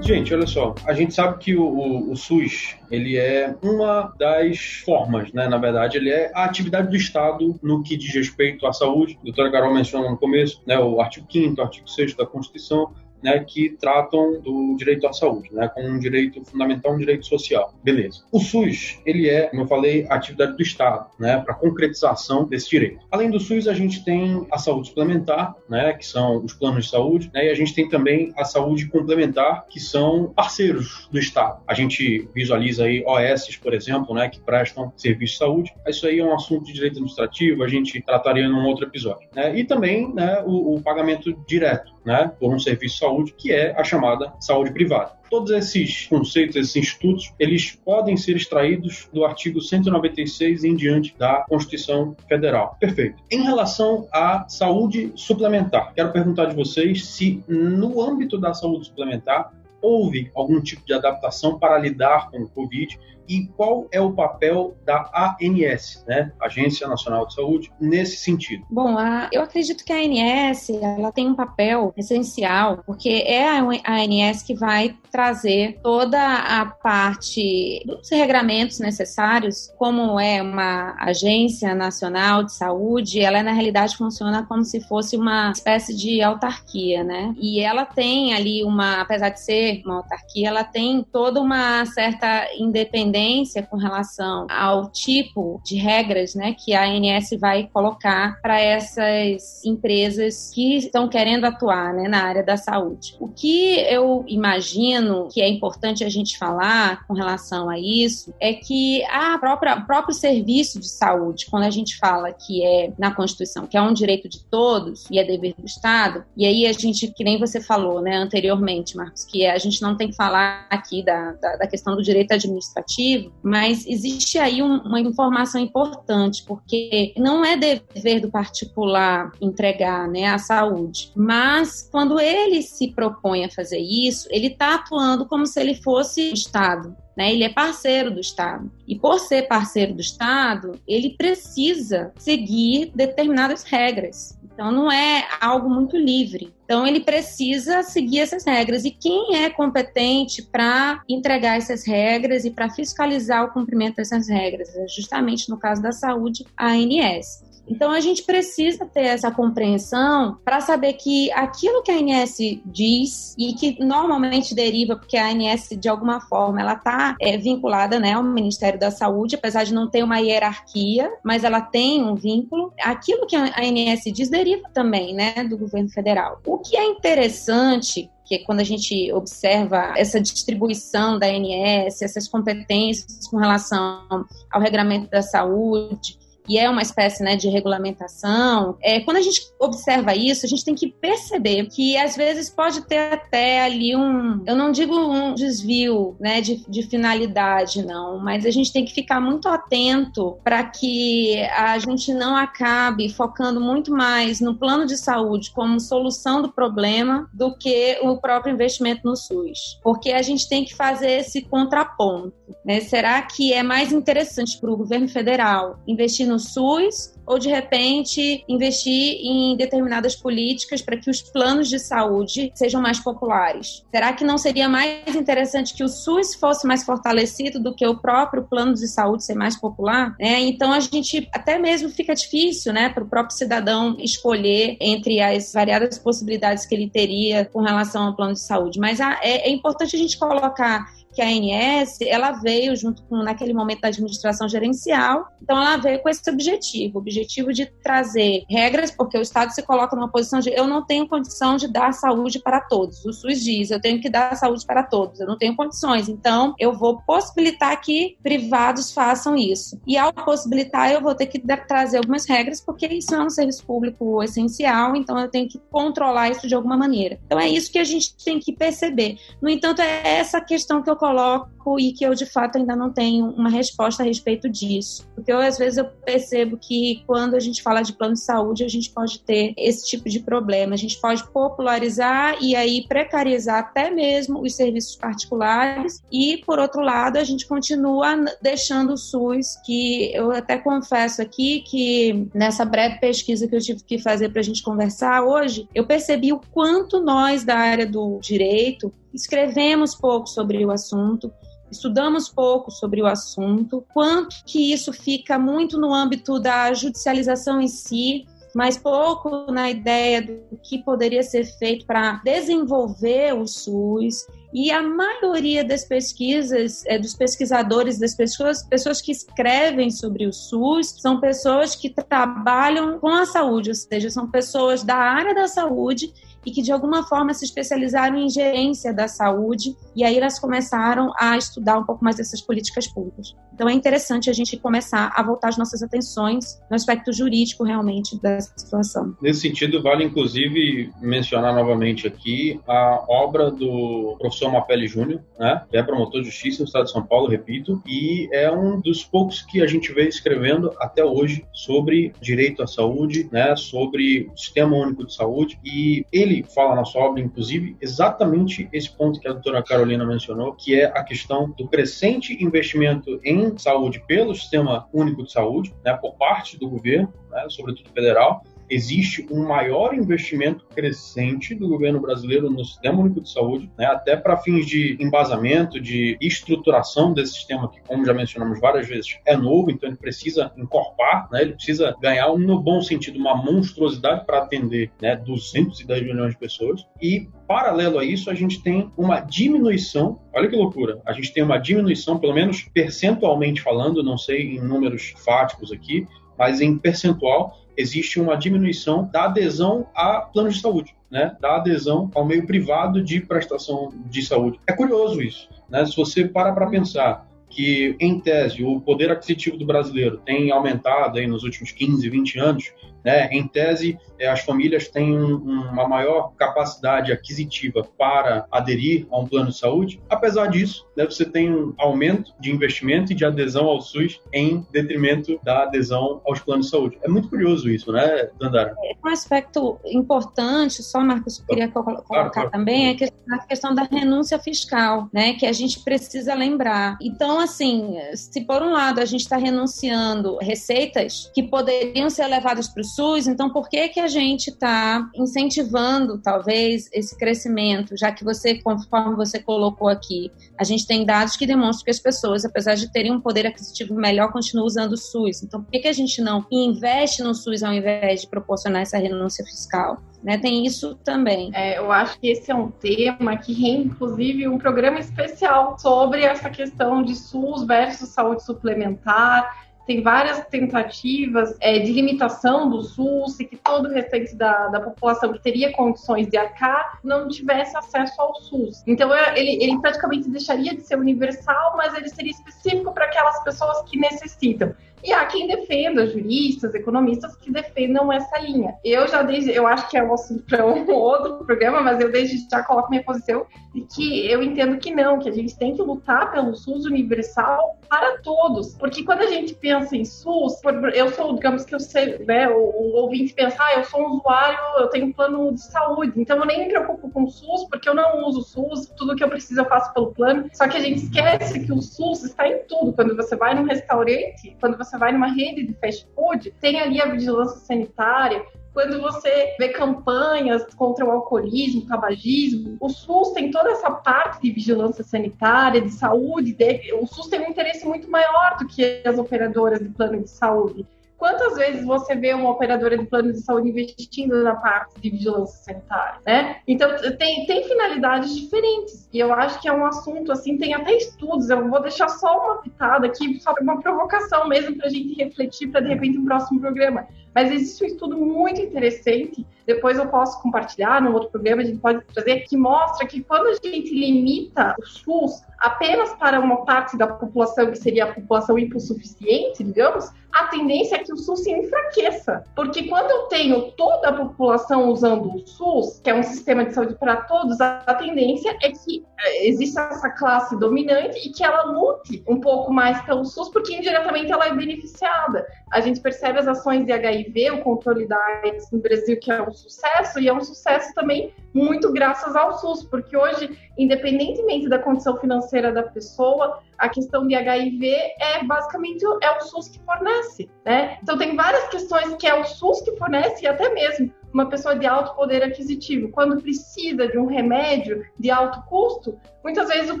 Gente, olha só, a gente sabe que o, o, o, SUS ele é uma das formas, né? Na verdade, ele é a atividade do Estado no que diz respeito à saúde. A doutora Carol mencionou no começo, né? O artigo 5 o artigo 6 da Constituição, né, que tratam do direito à saúde, né, como um direito fundamental, um direito social. Beleza. O SUS, ele é, como eu falei, a atividade do Estado, né, para concretização desse direito. Além do SUS, a gente tem a saúde suplementar, né, que são os planos de saúde, né, e a gente tem também a saúde complementar, que são parceiros do Estado. A gente visualiza aí OS, por exemplo, né, que prestam serviço de saúde. Isso aí é um assunto de direito administrativo, a gente trataria num outro episódio. Né? E também né, o, o pagamento direto, né, por um serviço de saúde, que é a chamada saúde privada. Todos esses conceitos, esses institutos, eles podem ser extraídos do artigo 196 em diante da Constituição Federal. Perfeito. Em relação à saúde suplementar, quero perguntar de vocês se no âmbito da saúde suplementar houve algum tipo de adaptação para lidar com o Covid e qual é o papel da ANS, né, Agência Nacional de Saúde, nesse sentido? Bom, a, eu acredito que a ANS ela tem um papel essencial, porque é a, ANS que vai trazer toda a parte dos regramentos necessários, como é uma agência nacional de saúde, ela na realidade funciona como se fosse uma espécie de autarquia, né? E ela tem ali uma, apesar de ser uma autarquia, ela tem toda uma certa independência independência com relação ao tipo de regras né, que a ANS vai colocar para essas empresas que estão querendo atuar né, na área da saúde. O que eu imagino que é importante a gente falar com relação a isso é que a própria, o próprio serviço de saúde, quando a gente fala que é na Constituição, que é um direito de todos e é dever do Estado, e aí a gente, que nem você falou né, anteriormente, Marcos, que a gente não tem que falar aqui da, da, da questão do direito administrativo, mas existe aí um, uma informação importante, porque não é dever do particular entregar né, a saúde, mas quando ele se propõe a fazer isso, ele está atuando como se ele fosse Estado. Né? Ele é parceiro do Estado. E por ser parceiro do Estado, ele precisa seguir determinadas regras. Então não é algo muito livre. Então ele precisa seguir essas regras. E quem é competente para entregar essas regras e para fiscalizar o cumprimento dessas regras? É justamente no caso da saúde, a ANS. Então a gente precisa ter essa compreensão para saber que aquilo que a ANS diz e que normalmente deriva porque a ANS de alguma forma ela está é, vinculada né, ao Ministério da Saúde, apesar de não ter uma hierarquia, mas ela tem um vínculo. Aquilo que a ANS diz deriva também né, do governo federal. O que é interessante que quando a gente observa essa distribuição da ANS, essas competências com relação ao regramento da saúde, e é uma espécie né, de regulamentação. É, quando a gente observa isso, a gente tem que perceber que às vezes pode ter até ali um, eu não digo um desvio né, de, de finalidade, não, mas a gente tem que ficar muito atento para que a gente não acabe focando muito mais no plano de saúde como solução do problema do que o próprio investimento no SUS. Porque a gente tem que fazer esse contraponto. Né? Será que é mais interessante para o governo federal investir no SUS ou de repente investir em determinadas políticas para que os planos de saúde sejam mais populares? Será que não seria mais interessante que o SUS fosse mais fortalecido do que o próprio plano de saúde ser mais popular? É, então a gente até mesmo fica difícil, né, para o próprio cidadão escolher entre as variadas possibilidades que ele teria com relação ao plano de saúde. Mas a, é, é importante a gente colocar que a ANS, ela veio junto com, naquele momento, da administração gerencial, então ela veio com esse objetivo, objetivo de trazer regras, porque o Estado se coloca numa posição de eu não tenho condição de dar saúde para todos. O SUS diz, eu tenho que dar saúde para todos, eu não tenho condições, então eu vou possibilitar que privados façam isso. E ao possibilitar, eu vou ter que trazer algumas regras, porque isso é um serviço público essencial, então eu tenho que controlar isso de alguma maneira. Então é isso que a gente tem que perceber. No entanto, é essa questão que eu coloco e que eu de fato ainda não tenho uma resposta a respeito disso. Porque eu, às vezes eu percebo que quando a gente fala de plano de saúde, a gente pode ter esse tipo de problema. A gente pode popularizar e aí precarizar até mesmo os serviços particulares e, por outro lado, a gente continua deixando o SUS, que eu até confesso aqui que nessa breve pesquisa que eu tive que fazer para a gente conversar hoje, eu percebi o quanto nós da área do direito escrevemos pouco sobre o assunto, estudamos pouco sobre o assunto, quanto que isso fica muito no âmbito da judicialização em si, mas pouco na ideia do que poderia ser feito para desenvolver o SUS. E a maioria das pesquisas, é, dos pesquisadores, das pessoas, pessoas que escrevem sobre o SUS, são pessoas que trabalham com a saúde, ou seja, são pessoas da área da saúde e que de alguma forma se especializaram em gerência da saúde e aí elas começaram a estudar um pouco mais dessas políticas públicas. Então é interessante a gente começar a voltar as nossas atenções no aspecto jurídico realmente da situação. Nesse sentido, vale inclusive mencionar novamente aqui a obra do professor Mapelli Júnior, né? que é promotor de justiça no estado de São Paulo, repito, e é um dos poucos que a gente vê escrevendo até hoje sobre direito à saúde, né? sobre o sistema único de saúde, e ele ele fala na sua obra, inclusive, exatamente esse ponto que a doutora Carolina mencionou, que é a questão do crescente investimento em saúde pelo Sistema Único de Saúde, né, por parte do governo, né, sobretudo federal, existe um maior investimento crescente do governo brasileiro no Sistema Único de Saúde, né, até para fins de embasamento, de estruturação desse sistema, que, como já mencionamos várias vezes, é novo, então ele precisa incorporar, né, ele precisa ganhar, no bom sentido, uma monstruosidade para atender né, 210 milhões de pessoas. E, paralelo a isso, a gente tem uma diminuição, olha que loucura, a gente tem uma diminuição, pelo menos percentualmente falando, não sei em números fáticos aqui, mas em percentual existe uma diminuição da adesão a planos de saúde, né? da adesão ao meio privado de prestação de saúde. É curioso isso. Né? Se você para para pensar que, em tese, o poder aquisitivo do brasileiro tem aumentado aí nos últimos 15, 20 anos, né? Em tese, é, as famílias têm uma maior capacidade aquisitiva para aderir a um plano de saúde. Apesar disso, né, você tem um aumento de investimento e de adesão ao SUS em detrimento da adesão aos planos de saúde. É muito curioso isso, né, Dandara? É, um aspecto importante, só, Marcos, que eu queria colocar claro, claro. também, é a questão da renúncia fiscal, né, que a gente precisa lembrar. Então, assim, se por um lado a gente está renunciando receitas que poderiam ser levadas para o SUS, então por que que a gente está incentivando talvez esse crescimento, já que você, conforme você colocou aqui, a gente tem dados que demonstram que as pessoas, apesar de terem um poder aquisitivo melhor, continuam usando o SUS. Então por que que a gente não investe no SUS ao invés de proporcionar essa renúncia fiscal? Né, tem isso também. É, eu acho que esse é um tema que rende, inclusive, um programa especial sobre essa questão de SUS versus saúde suplementar tem várias tentativas é, de limitação do SUS e que todo o restante da, da população que teria condições de arcar não tivesse acesso ao SUS. Então ele, ele praticamente deixaria de ser universal, mas ele seria específico para aquelas pessoas que necessitam. E há quem defenda, juristas, economistas que defendam essa linha. Eu já desde, eu acho que é um assunto para um outro programa, mas eu desde já coloco minha posição de que eu entendo que não, que a gente tem que lutar pelo SUS universal para todos. Porque quando a gente pensa em SUS, eu sou, digamos que eu sei, né, o, o ouvinte pensar, ah, eu sou um usuário, eu tenho um plano de saúde, então eu nem me preocupo com o SUS, porque eu não uso o SUS, tudo que eu preciso eu faço pelo plano. Só que a gente esquece que o SUS está em tudo. Quando você vai num restaurante, quando você vai numa rede de fast food, tem ali a vigilância sanitária, quando você vê campanhas contra o alcoolismo, o tabagismo, o SUS tem toda essa parte de vigilância sanitária, de saúde, de, o SUS tem um interesse muito maior do que as operadoras de plano de saúde. Quantas vezes você vê uma operadora de plano de saúde investindo na parte de vigilância sanitária, né? Então, tem, tem finalidades diferentes. E eu acho que é um assunto, assim, tem até estudos. Eu vou deixar só uma pitada aqui, só uma provocação mesmo para a gente refletir para, de repente, um próximo programa. Mas existe um estudo muito interessante, depois eu posso compartilhar no outro programa, a gente pode trazer, que mostra que quando a gente limita o SUS apenas para uma parte da população, que seria a população hipossuficiente, digamos, a tendência é que o SUS se enfraqueça. Porque quando eu tenho toda a população usando o SUS, que é um sistema de saúde para todos, a tendência é que é, exista essa classe dominante e que ela lute um pouco mais pelo SUS, porque indiretamente ela é beneficiada. A gente percebe as ações de HIV, o controle da AIDS no Brasil, que é um sucesso, e é um sucesso também muito graças ao SUS, porque hoje, independentemente da condição financeira da pessoa, a questão de HIV é basicamente é o SUS que fornece, né? Então tem várias questões que é o SUS que fornece e até mesmo uma pessoa de alto poder aquisitivo, quando precisa de um remédio de alto custo, muitas vezes o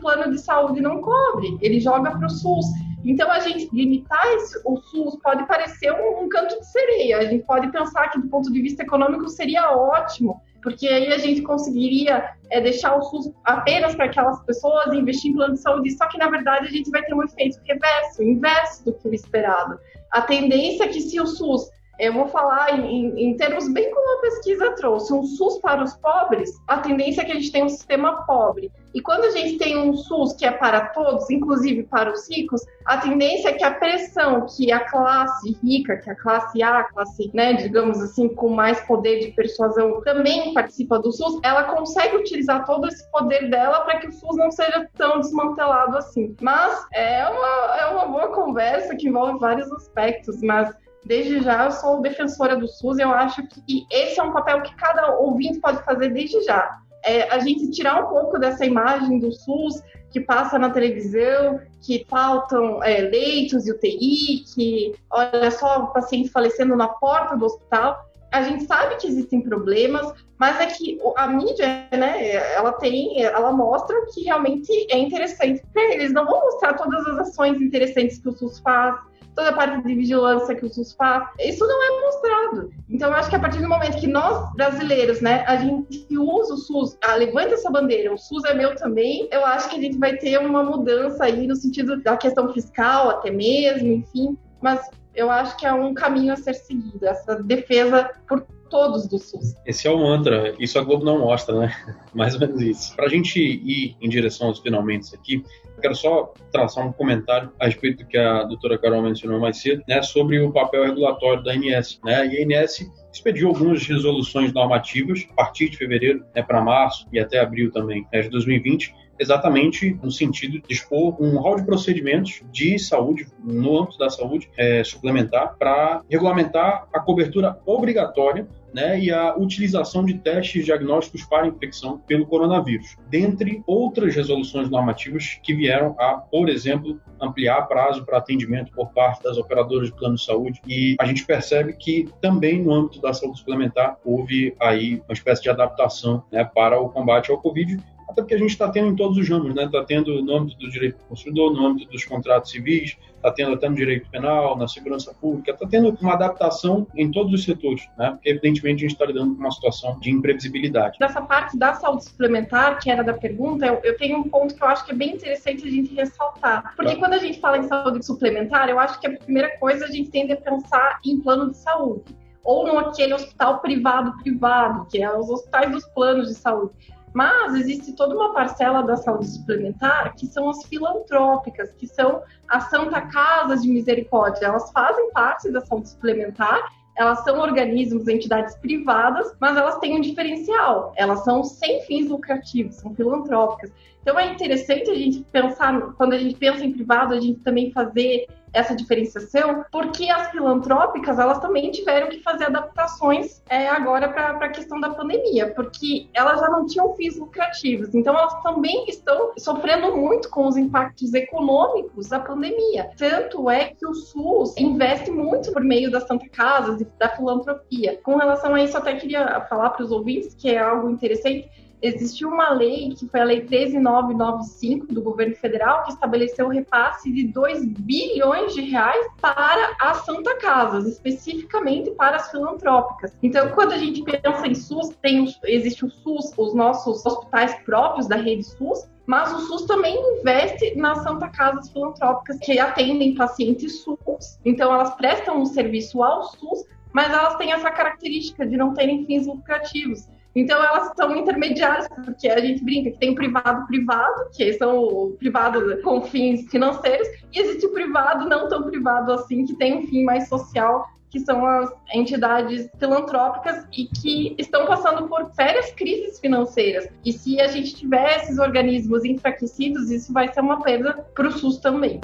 plano de saúde não cobre, ele joga para o SUS. Então, a gente limitar esse, o SUS pode parecer um, um canto de sereia. A gente pode pensar que, do ponto de vista econômico, seria ótimo porque aí a gente conseguiria é, deixar o SUS apenas para aquelas pessoas, investir em plano de saúde, só que na verdade a gente vai ter um efeito reverso, inverso do que o esperado. A tendência é que se o SUS eu vou falar em, em, termos bem como a pesquisa trouxe, um SUS para os pobres, a tendência é que a gente tenha um sistema pobre. E quando a gente tem um SUS que é para todos, inclusive para os ricos, a tendência é que a pressão que a classe rica, que a classe A, a classe, né, digamos assim, com mais poder de persuasão também participa do SUS, ela consegue utilizar todo esse poder dela para que o SUS não seja tão desmantelado assim. Mas é uma, é uma boa conversa que envolve vários aspectos, mas Desde já, eu sou defensora do SUS eu acho que esse é um papel que cada ouvinte pode fazer desde já. É, a gente tirar um pouco dessa imagem do SUS que passa na televisão, que faltam é, leitos de UTI, que olha só o paciente falecendo na porta do hospital, a gente sabe que existem problemas, mas é que a mídia, né, ela tem, ela mostra que realmente é interessante para eles. Não vão mostrar todas as ações interessantes que o SUS faz, toda a parte de vigilância que o SUS faz, isso não é mostrado. Então, eu acho que a partir do momento que nós, brasileiros, né, a gente usa o SUS, ah, levanta essa bandeira, o SUS é meu também, eu acho que a gente vai ter uma mudança aí no sentido da questão fiscal, até mesmo, enfim, mas eu acho que é um caminho a ser seguido, essa defesa por todos do SUS. Esse é o mantra, isso a Globo não mostra, né? Mais ou menos isso. Para a gente ir em direção aos finalmente aqui, quero só traçar um comentário a respeito do que a doutora Carol mencionou mais cedo, né, sobre o papel regulatório da ANS. Né? E a ANS expediu algumas resoluções normativas a partir de fevereiro né, para março e até abril também né, de 2020, exatamente no sentido de expor um rol de procedimentos de saúde, no âmbito da saúde é, suplementar, para regulamentar a cobertura obrigatória né, e a utilização de testes diagnósticos para infecção pelo coronavírus, dentre outras resoluções normativas que vieram a, por exemplo, ampliar prazo para atendimento por parte das operadoras de plano de saúde. E a gente percebe que também no âmbito da saúde suplementar houve aí uma espécie de adaptação né, para o combate ao Covid até porque a gente está tendo em todos os ramos, né? Está tendo no âmbito do direito do consumidor, no âmbito dos contratos civis, está tendo até no direito penal, na segurança pública, está tendo uma adaptação em todos os setores, né? Porque evidentemente a gente está lidando com uma situação de imprevisibilidade. Nessa parte da saúde suplementar, que era da pergunta, eu, eu tenho um ponto que eu acho que é bem interessante a gente ressaltar. Porque quando a gente fala em saúde suplementar, eu acho que a primeira coisa a gente tende a pensar em plano de saúde ou naquele hospital privado privado, que é os hospitais dos planos de saúde. Mas existe toda uma parcela da saúde suplementar que são as filantrópicas, que são as Santa Casas de Misericórdia. Elas fazem parte da saúde suplementar elas são organismos, entidades privadas, mas elas têm um diferencial. Elas são sem fins lucrativos, são filantrópicas. Então é interessante a gente pensar, quando a gente pensa em privado, a gente também fazer essa diferenciação, porque as filantrópicas elas também tiveram que fazer adaptações é, agora para a questão da pandemia, porque elas já não tinham fins lucrativos, então elas também estão sofrendo muito com os impactos econômicos da pandemia. Tanto é que o SUS investe muito por meio das Santa Casas e da filantropia. Com relação a isso, até queria falar para os ouvintes que é algo interessante existiu uma lei, que foi a Lei 13995 do governo federal, que estabeleceu o repasse de 2 bilhões de reais para as Santa Casas, especificamente para as filantrópicas. Então, quando a gente pensa em SUS, tem, existe o SUS, os nossos hospitais próprios da rede SUS, mas o SUS também investe nas Santa Casas Filantrópicas, que atendem pacientes SUS. Então, elas prestam um serviço ao SUS, mas elas têm essa característica de não terem fins lucrativos. Então elas são intermediárias, porque a gente brinca que tem o privado privado, que são o privado com fins financeiros, e existe o privado não tão privado assim, que tem um fim mais social, que são as entidades filantrópicas e que estão passando por sérias crises financeiras. E se a gente tiver esses organismos enfraquecidos, isso vai ser uma perda para o SUS também.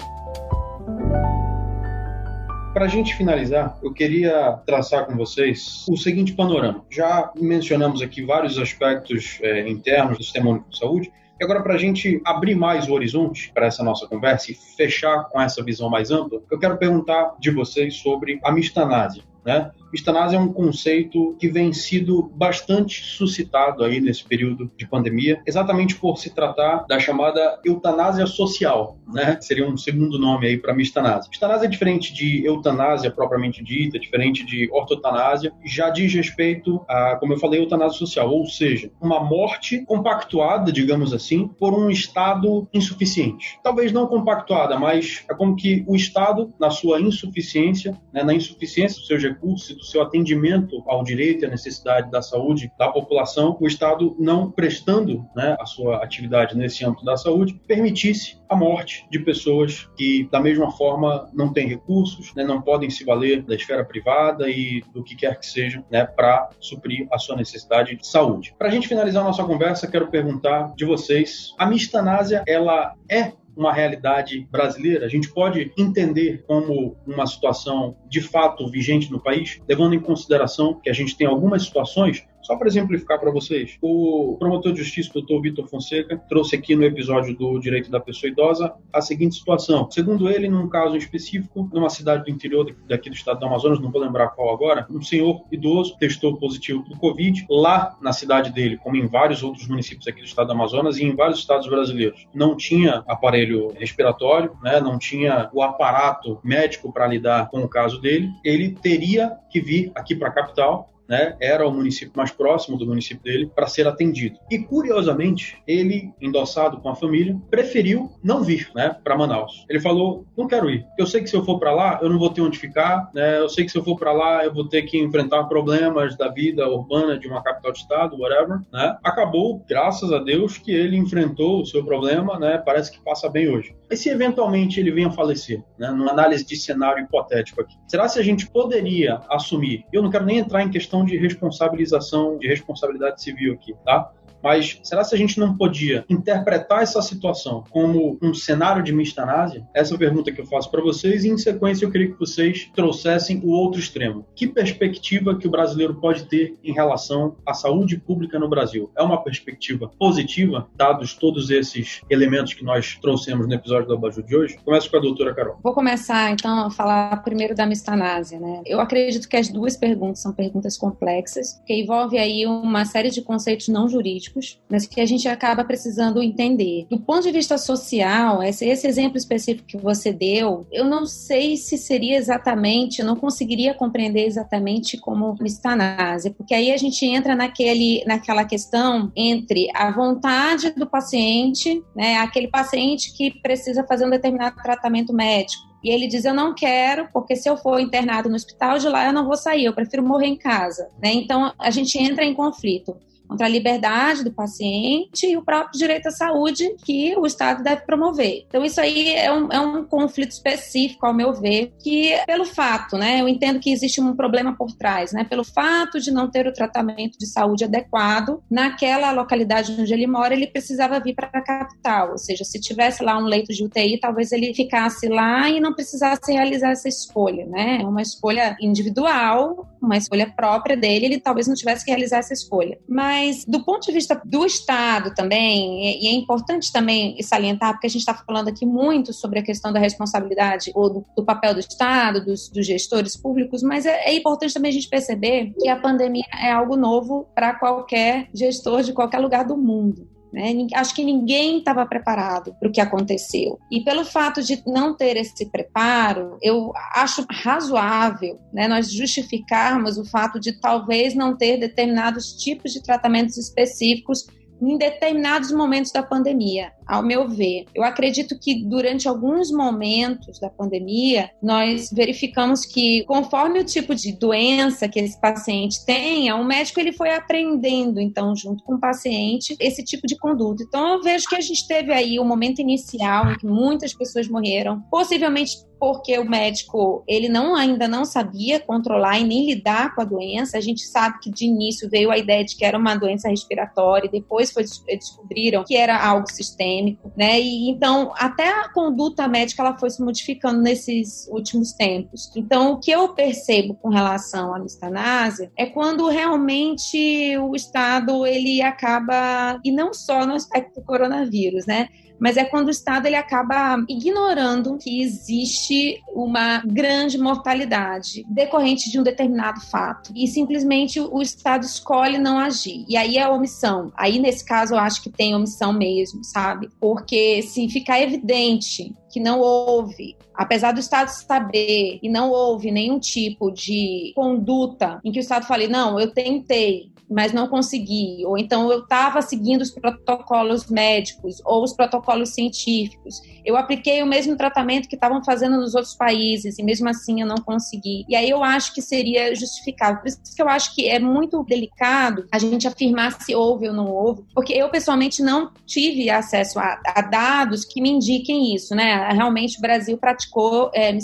Para a gente finalizar, eu queria traçar com vocês o seguinte panorama. Já mencionamos aqui vários aspectos é, internos do Sistema Único de Saúde, e agora, para a gente abrir mais o horizonte para essa nossa conversa e fechar com essa visão mais ampla, eu quero perguntar de vocês sobre a mistanase. Né? Eutanásia é um conceito que vem sido bastante suscitado aí nesse período de pandemia, exatamente por se tratar da chamada eutanásia social, né? Seria um segundo nome aí para mistanásia. Mistanásia é diferente de eutanásia propriamente dita, diferente de ortotanásia, já diz respeito a, como eu falei, eutanásia social, ou seja, uma morte compactuada, digamos assim, por um estado insuficiente. Talvez não compactuada, mas é como que o estado, na sua insuficiência, né, na insuficiência dos seus recursos do seu atendimento ao direito e à necessidade da saúde da população, o Estado não prestando né, a sua atividade nesse âmbito da saúde, permitisse a morte de pessoas que, da mesma forma, não têm recursos, né, não podem se valer da esfera privada e do que quer que seja né, para suprir a sua necessidade de saúde. Para a gente finalizar nossa conversa, quero perguntar de vocês: a mistanásia ela é uma realidade brasileira, a gente pode entender como uma situação de fato vigente no país, levando em consideração que a gente tem algumas situações Só para exemplificar para vocês, o promotor de justiça, doutor Vitor Fonseca, trouxe aqui no episódio do Direito da Pessoa Idosa a seguinte situação. Segundo ele, num caso específico, numa cidade do interior daqui do estado do Amazonas, não vou lembrar qual agora, um senhor idoso testou positivo para o Covid lá na cidade dele, como em vários outros municípios aqui do estado do Amazonas e em vários estados brasileiros. Não tinha aparelho respiratório, né, não tinha o aparato médico para lidar com o caso dele. Ele teria que vir aqui para a capital né, era o município mais próximo do município dele para ser atendido. E curiosamente, ele, endossado com a família, preferiu não vir, né, para Manaus. Ele falou: "Não quero ir. Eu sei que se eu for para lá, eu não vou ter onde ficar, né? Eu sei que se eu for para lá, eu vou ter que enfrentar problemas da vida urbana de uma capital de estado, whatever", né? Acabou, graças a Deus, que ele enfrentou o seu problema, né? Parece que passa bem hoje. E se eventualmente ele venha a falecer, né, numa análise de cenário hipotético aqui, será se a gente poderia assumir? Eu não quero nem entrar em questão questão de responsabilização, de responsabilidade civil aqui, tá? Mas será se a gente não podia interpretar essa situação como um cenário de mistanásia? Essa é a pergunta que eu faço para vocês e em sequência eu queria que vocês trouxessem o outro extremo. Que perspectiva que o brasileiro pode ter em relação à saúde pública no Brasil? É uma perspectiva positiva, dados todos esses elementos que nós trouxemos no episódio do Abajur de hoje? Começo com a doutora Carol. Vou começar então a falar primeiro da mistanásia, né? Eu acredito que as duas perguntas são perguntas complexas, que envolvem aí uma série de conceitos não jurídicos políticos, mas que a gente acaba precisando entender. Do ponto de vista social, esse, esse exemplo específico que você deu, eu não sei se seria exatamente, eu não conseguiria compreender exatamente como mistanásia, porque aí a gente entra naquele, naquela questão entre a vontade do paciente, né, aquele paciente que precisa fazer um determinado tratamento médico, e ele diz: Eu não quero, porque se eu for internado no hospital de lá, eu não vou sair, eu prefiro morrer em casa. Né? Então a gente entra em conflito contra a liberdade do paciente e o próprio direito à saúde que o Estado deve promover. Então, isso aí é um, é um conflito específico, ao meu ver, que pelo fato, né, eu entendo que existe um problema por trás, né, pelo fato de não ter o tratamento de saúde adequado naquela localidade onde ele mora, ele precisava vir para a capital, ou seja, se tivesse lá um leito de UTI, talvez ele ficasse lá e não precisasse realizar essa escolha, né, é uma escolha individual, uma escolha própria dele, ele talvez não tivesse que realizar essa escolha. Mas mas do ponto de vista do Estado também, e é importante também salientar, porque a gente está falando aqui muito sobre a questão da responsabilidade ou do, do papel do Estado, dos, dos, gestores públicos, mas é, é importante também a gente perceber que a pandemia é algo novo para qualquer gestor de qualquer lugar do mundo. Né? Acho que ninguém estava preparado para o que aconteceu. E pelo fato de não ter esse preparo, eu acho razoável né, nós justificarmos o fato de talvez não ter determinados tipos de tratamentos específicos em determinados momentos da pandemia, ao meu ver. Eu acredito que durante alguns momentos da pandemia, nós verificamos que conforme o tipo de doença que esse paciente tenha, o médico ele foi aprendendo, então, junto com o paciente, esse tipo de conduta. Então, eu vejo que a gente teve aí o um momento inicial em que muitas pessoas morreram, possivelmente porque o médico ele não ainda não sabia controlar e nem lidar com a doença. A gente sabe que de início veio a ideia de que era uma doença respiratória, depois foi, descobriram que era algo sistêmico, né? E então até a conduta médica ela foi se modificando nesses últimos tempos. Então o que eu percebo com relação à mistanásia é quando realmente o Estado ele acaba e não só no aspecto do coronavírus, né? Mas é quando o Estado ele acaba ignorando que existe uma grande mortalidade decorrente de um determinado fato e simplesmente o Estado escolhe não agir. E aí é omissão. Aí nesse caso eu acho que tem omissão mesmo, sabe? Porque se ficar evidente que não houve, apesar do Estado saber e não houve nenhum tipo de conduta em que o Estado fale, não, eu tentei, mas não consegui, ou então eu estava seguindo os protocolos médicos ou os protocolos científicos, eu apliquei o mesmo tratamento que estavam fazendo nos outros países e mesmo assim eu não consegui. E aí eu acho que seria justificável. Por isso que eu acho que é muito delicado a gente afirmar se houve ou não houve, porque eu pessoalmente não tive acesso a, a dados que me indiquem isso, né? Realmente o Brasil praticou é,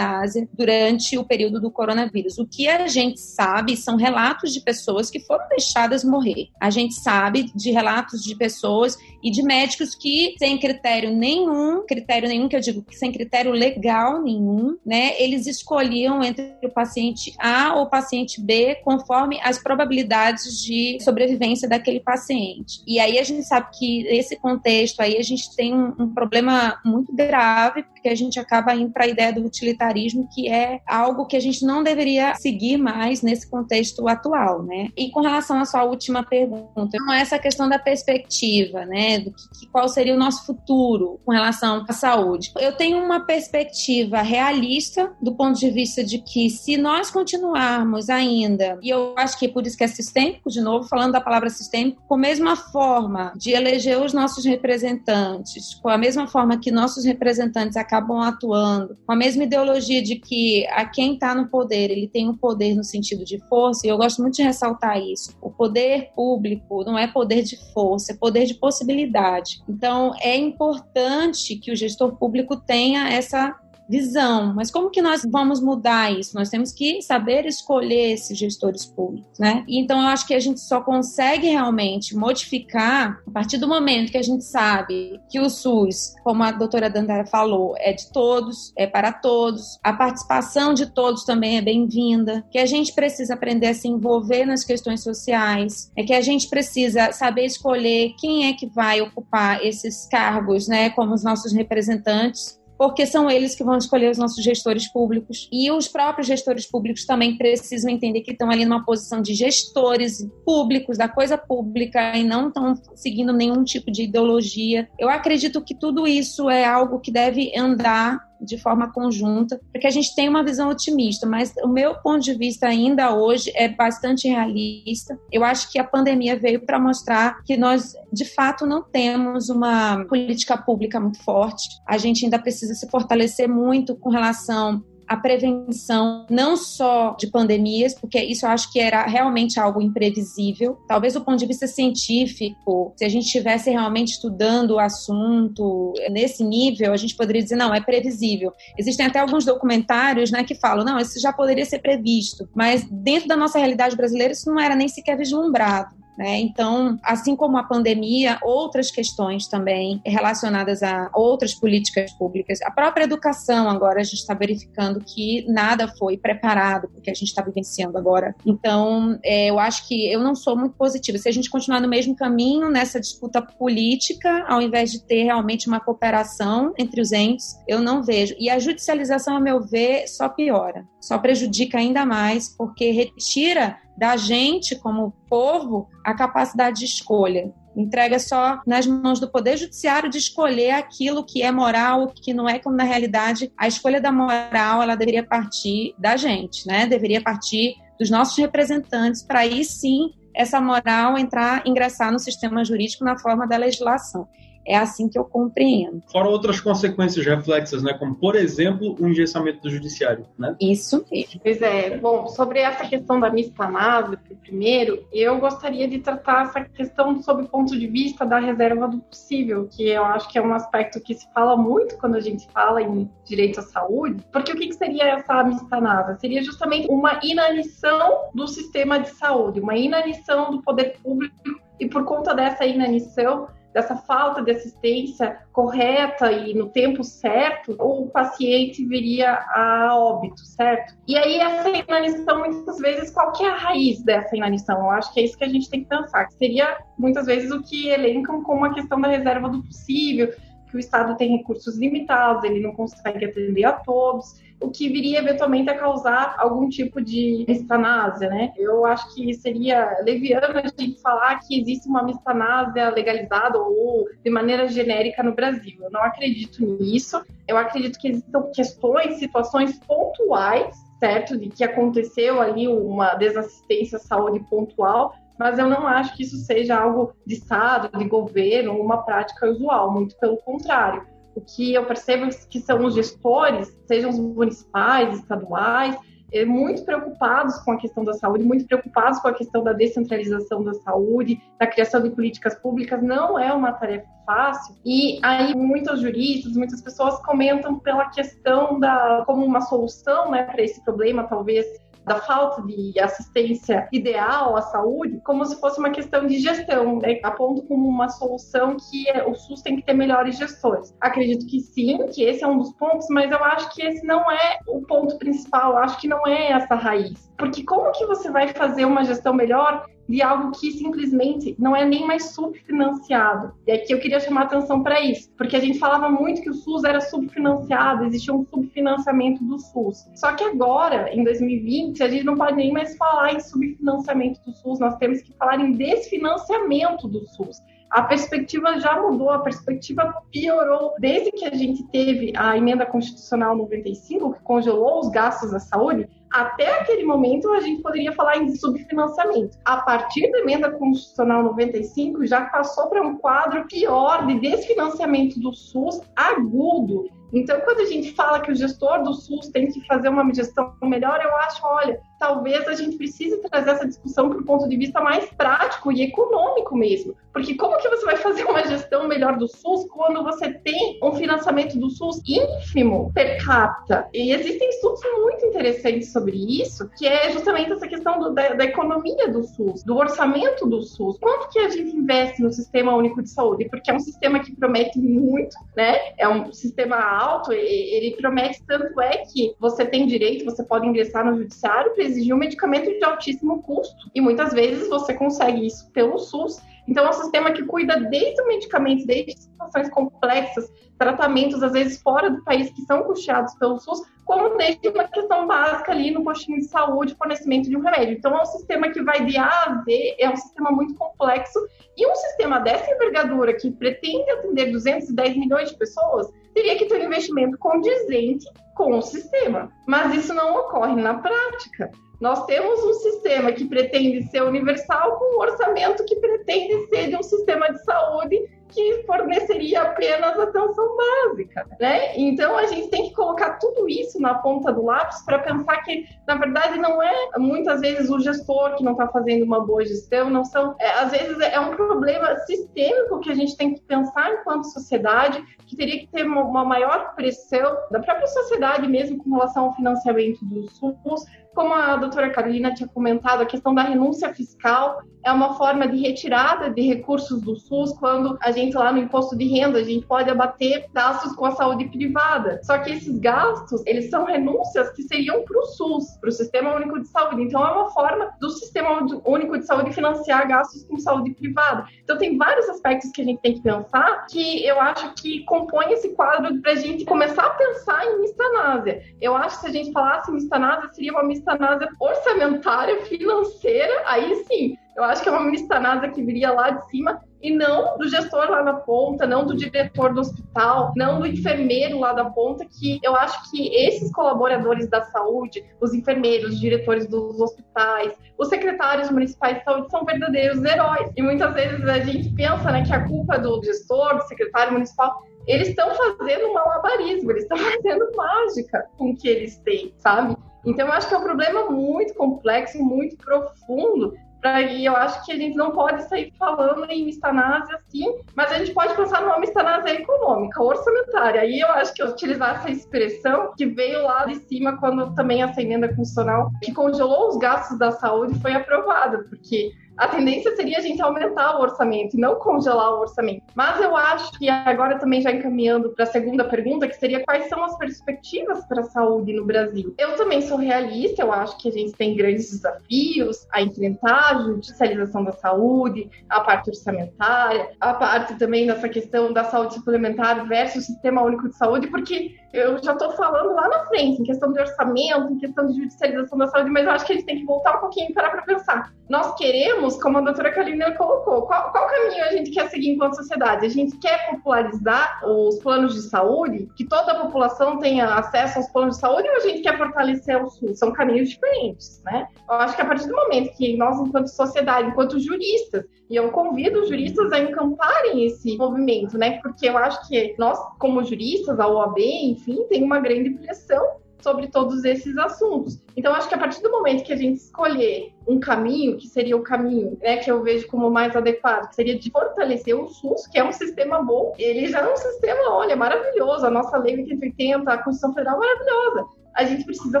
durante o período do coronavírus. O que a gente sabe são relatos de pessoas que foram deixadas morrer. A gente sabe de relatos de pessoas e de médicos que, sem critério nenhum, critério nenhum que eu digo, sem critério legal nenhum, né? Eles escolhiam entre o paciente A ou o paciente B conforme as probabilidades de sobrevivência daquele paciente. E aí a gente sabe que nesse contexto aí a gente tem um, um problema muito grave, porque a gente acaba indo para a ideia do utilitarismo, que é algo que a gente não deveria seguir mais nesse contexto atual, né? E com relação à sua última pergunta, então, essa questão da perspectiva, né? Do que, qual seria o nosso futuro com relação à saúde. Eu tenho uma perspectiva realista do ponto de vista de que se nós continuarmos ainda, e eu acho que é por isso que é sistêmico, de novo, falando da palavra sistêmico, com a mesma forma de eleger os nossos representantes, com a mesma forma que nossos representantes acabam atuando, com a mesma ideologia de que a quem está no poder, ele tem o um poder no sentido de força, e eu gosto muito de ressaltar isso. O poder público não é poder de força, é poder de possibilidade. Então, é importante que o gestor público tenha essa visão. Mas como que nós vamos mudar isso? Nós temos que saber escolher esses gestores públicos, né? Então eu acho que a gente só consegue realmente modificar a partir do momento que a gente sabe que o SUS, como a doutora Dandara falou, é de todos, é para todos, a participação de todos também é bem-vinda, que a gente precisa aprender a se envolver nas questões sociais, é que a gente precisa saber escolher quem é que vai ocupar esses cargos, né, como os nossos representantes porque são eles que vão escolher os nossos gestores públicos. E os próprios gestores públicos também precisam entender que estão ali numa posição de gestores públicos, da coisa pública, e não estão seguindo nenhum tipo de ideologia. Eu acredito que tudo isso é algo que deve andar de forma conjunta, porque a gente tem uma visão otimista, mas o meu ponto de vista ainda hoje é bastante realista. Eu acho que a pandemia veio para mostrar que nós, de fato, não temos uma política pública muito forte. A gente ainda precisa se fortalecer muito com relação a prevenção não só de pandemias, porque isso eu acho que era realmente algo imprevisível. Talvez do ponto de vista científico, se a gente estivesse realmente estudando o assunto nesse nível, a gente poderia dizer, não, é previsível. Existem até alguns documentários né, que falam, não, isso já poderia ser previsto, mas dentro da nossa realidade brasileira isso não era nem sequer vislumbrado. Né? Então, assim como a pandemia, outras questões também relacionadas a outras políticas públicas, a própria educação agora a gente está verificando que nada foi preparado porque a gente está vivenciando agora. Então, é, eu acho que eu não sou muito positiva. Se a gente continuar no mesmo caminho nessa disputa política, ao invés de ter realmente uma cooperação entre os entes, eu não vejo. E a judicialização, a meu ver, só piora, só prejudica ainda mais porque retira da gente, como povo, a capacidade de escolha. Entrega só nas mãos do Poder Judiciário de escolher aquilo que é moral, o que não é, quando na realidade a escolha da moral ela deveria partir da gente, né? Deveria partir dos nossos representantes para aí sim essa moral entrar, ingressar no sistema jurídico na forma da legislação. É assim que eu compreendo. Fora outras consequências reflexas, né? Como, por exemplo, o engessamento do judiciário, né? Isso mesmo. Pois é. Bom, sobre essa questão da mispanase, primeiro, eu gostaria de tratar essa questão sob o ponto de vista da reserva do possível, que eu acho que é um aspecto que se fala muito quando a gente fala em direito à saúde, porque o que seria essa mispanase? Seria justamente uma inanição do sistema de saúde, uma inanição do poder público e por conta dessa inanição dessa falta de assistência correta e no tempo certo, o paciente viria a óbito, certo? E aí essa inanição, muitas vezes, qual que é a raiz dessa inanição? Eu acho que é isso que a gente tem que pensar, seria muitas vezes o que elencam como a questão da reserva do possível, que o Estado tem recursos limitados, ele não consegue atender a todos, o que viria eventualmente a causar algum tipo de mistanásia, né? Eu acho que seria leviano a gente falar que existe uma mistanásia legalizada ou de maneira genérica no Brasil. Eu não acredito nisso. Eu acredito que existam questões, situações pontuais certo? De que aconteceu ali uma desassistência à saúde pontual, mas eu não acho que isso seja algo de Estado, de governo, uma prática usual, muito pelo contrário. O que eu percebo é que são os gestores, sejam os municipais, estaduais, é, muito preocupados com a questão da saúde, muito preocupados com a questão da descentralização da saúde, da criação de políticas públicas. Não é uma tarefa fácil. E aí muitos juristas, muitas pessoas comentam pela questão da como uma solução, né, para esse problema, talvez da falta de assistência ideal à saúde como se fosse uma questão de gestão, né? aponto como uma solução que o SUS tem que ter melhores gestores. Acredito que sim, que esse é um dos pontos, mas eu acho que esse não é o ponto principal, eu acho que não é essa raiz. Porque como que você vai fazer uma gestão melhor de algo que simplesmente não é nem mais subfinanciado. E aqui eu queria chamar atenção para isso, porque a gente falava muito que o SUS era subfinanciado, existia um subfinanciamento do SUS. Só que agora, em 2020, a gente não pode nem mais falar em subfinanciamento do SUS, nós temos que falar em desfinanciamento do SUS a perspectiva já mudou, a perspectiva piorou desde que a gente teve a emenda constitucional 95, que congelou os gastos da saúde. Até aquele momento, a gente poderia falar em subfinanciamento. A partir da emenda constitucional 95, já passou para um quadro pior de desfinanciamento do SUS agudo. Então, quando a gente fala que o gestor do SUS tem que fazer uma gestão melhor, eu acho, olha, talvez a gente precise trazer essa discussão para o ponto de vista mais prático e econômico mesmo. Porque como que você vai fazer uma gestão melhor do SUS quando você tem um financiamento do SUS ínfimo per capita? E existem estudos muito interessantes sobre isso, que é justamente essa questão do, da, da, economia do SUS, do orçamento do SUS. Quanto que a gente investe no Sistema Único de Saúde? Porque é um sistema que promete muito, né? É um sistema alto, ele promete tanto é que você tem direito, você pode ingressar no judiciário para exigir um medicamento de altíssimo custo. E muitas vezes você consegue isso pelo SUS. Então, é um sistema que cuida desde o medicamento, desde situações complexas, tratamentos, às vezes, fora do país, que são custeados pelo SUS, como desde uma questão básica ali no postinho de saúde, fornecimento de um remédio. Então, é um sistema que vai de A a Z, é um sistema muito complexo. E um sistema dessa envergadura, que pretende atender 210 milhões de pessoas, teria que ter um investimento condizente com o sistema. Mas isso não ocorre na prática. Nós temos um sistema que pretende ser universal com um orçamento que pretende ser de um sistema de saúde que forneceria apenas atenção básica, né? Então a gente tem que colocar tudo isso na ponta do lápis para pensar que na verdade não é muitas vezes o gestor que não está fazendo uma boa gestão, não são, é, às vezes é um problema sistêmico que a gente tem que pensar enquanto sociedade, que teria que ter uma, uma maior pressão da própria sociedade mesmo com relação ao financiamento do SUS, como a doutora Carolina tinha comentado, a questão da renúncia fiscal é uma forma de retirada de recursos do SUS quando a gente lá no imposto de renda a gente pode abater gastos com a saúde privada. Só que esses gastos, eles são renúncias que seriam para o SUS, para o Sistema Único de Saúde. Então é uma forma do Sistema Único de Saúde financiar gastos com saúde privada. Então tem vários aspectos que a gente tem que pensar que eu acho que compõem esse quadro para a gente começar a pensar em mistanásia. Eu acho que se a gente falasse mistanásia, seria uma mistanásia orçamentária, financeira, aí sim, eu acho que é uma ministranada que viria lá de cima e não do gestor lá na ponta, não do diretor do hospital, não do enfermeiro lá da ponta, que eu acho que esses colaboradores da saúde, os enfermeiros, os diretores dos hospitais, os secretários municipais de saúde são verdadeiros heróis. E muitas vezes a gente pensa né, que a culpa do gestor, do secretário municipal, eles estão fazendo um malabarismo, eles estão fazendo mágica com o que eles têm, sabe? Então, eu acho que é um problema muito complexo, muito profundo, e eu acho que a gente não pode sair falando em mistanásia assim, mas a gente pode pensar numa mistanásia econômica, orçamentária. Aí eu acho que eu utilizar essa expressão que veio lá de cima quando também essa emenda constitucional que congelou os gastos da saúde foi aprovada, porque a tendência seria a gente aumentar o orçamento e não congelar o orçamento. Mas eu acho que agora também já encaminhando para a segunda pergunta, que seria quais são as perspectivas para a saúde no Brasil. Eu também sou realista, eu acho que a gente tem grandes desafios a enfrentar, a judicialização da saúde, a parte orçamentária, a parte também dessa questão da saúde suplementar versus o sistema único de saúde, porque eu já estou falando lá na frente, em questão de orçamento, em questão de judicialização da saúde, mas eu acho que a gente tem que voltar um pouquinho e parar para pensar. Nós queremos, como a doutora Kalina colocou, qual, qual caminho a gente quer seguir enquanto sociedade? A gente quer popularizar os planos de saúde, que toda a população tenha acesso aos planos de saúde, ou a gente quer fortalecer o SUS? São caminhos diferentes, né? Eu acho que a partir do momento que nós, enquanto sociedade, enquanto juristas, e eu convido os juristas a encamparem esse movimento, né? Porque eu acho que nós, como juristas, a OAB, enfim, tem uma grande pressão sobre todos esses assuntos. Então, acho que a partir do momento que a gente escolher um caminho, que seria o caminho né, que eu vejo como mais adequado, que seria de fortalecer o SUS, que é um sistema bom, ele já é um sistema, olha, maravilhoso. A nossa lei 8080, a Constituição Federal, é maravilhosa a gente precisa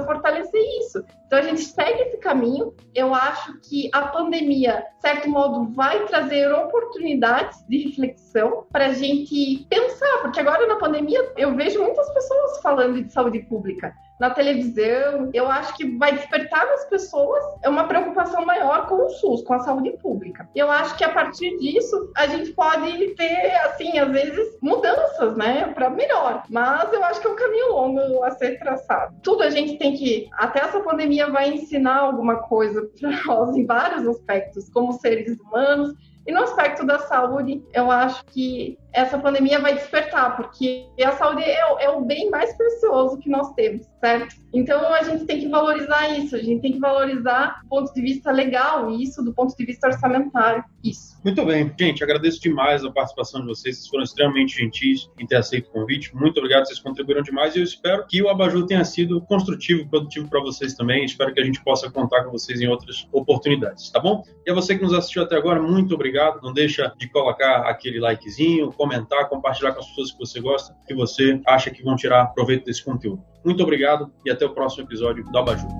fortalecer isso. Então a gente segue esse caminho. Eu acho que a pandemia, de certo modo, vai trazer oportunidades de reflexão para a gente pensar, porque agora na pandemia eu vejo muitas pessoas falando de saúde pública na televisão. Eu acho que vai despertar nas pessoas uma preocupação maior com o SUS, com a saúde pública. Eu acho que a partir disso a gente pode ter, assim, às vezes mudanças, né, para melhor. Mas eu acho que é um caminho longo a ser traçado. Tudo a gente tem que, até essa pandemia vai ensinar alguma coisa para nós em vários aspectos, como seres humanos e no aspecto da saúde, eu acho que essa pandemia vai despertar, porque a saúde é, é, o bem mais precioso que nós temos, certo? Então a gente tem que valorizar isso, a gente tem que valorizar do ponto de vista legal isso, do ponto de vista orçamentário, isso. Muito bem, gente, agradeço demais a participação de vocês, vocês foram extremamente gentis em ter aceito o convite, muito obrigado, vocês contribuíram demais e eu espero que o Abaju tenha sido construtivo, produtivo para vocês também, espero que a gente possa contar com vocês em outras oportunidades, tá bom? E a você que nos assistiu até agora, muito obrigado, não deixa de colocar aquele likezinho, comentar, compartilhar com as pessoas que você gosta, que você acha que vão tirar proveito desse conteúdo. Muito obrigado e até o próximo episódio do Abajur.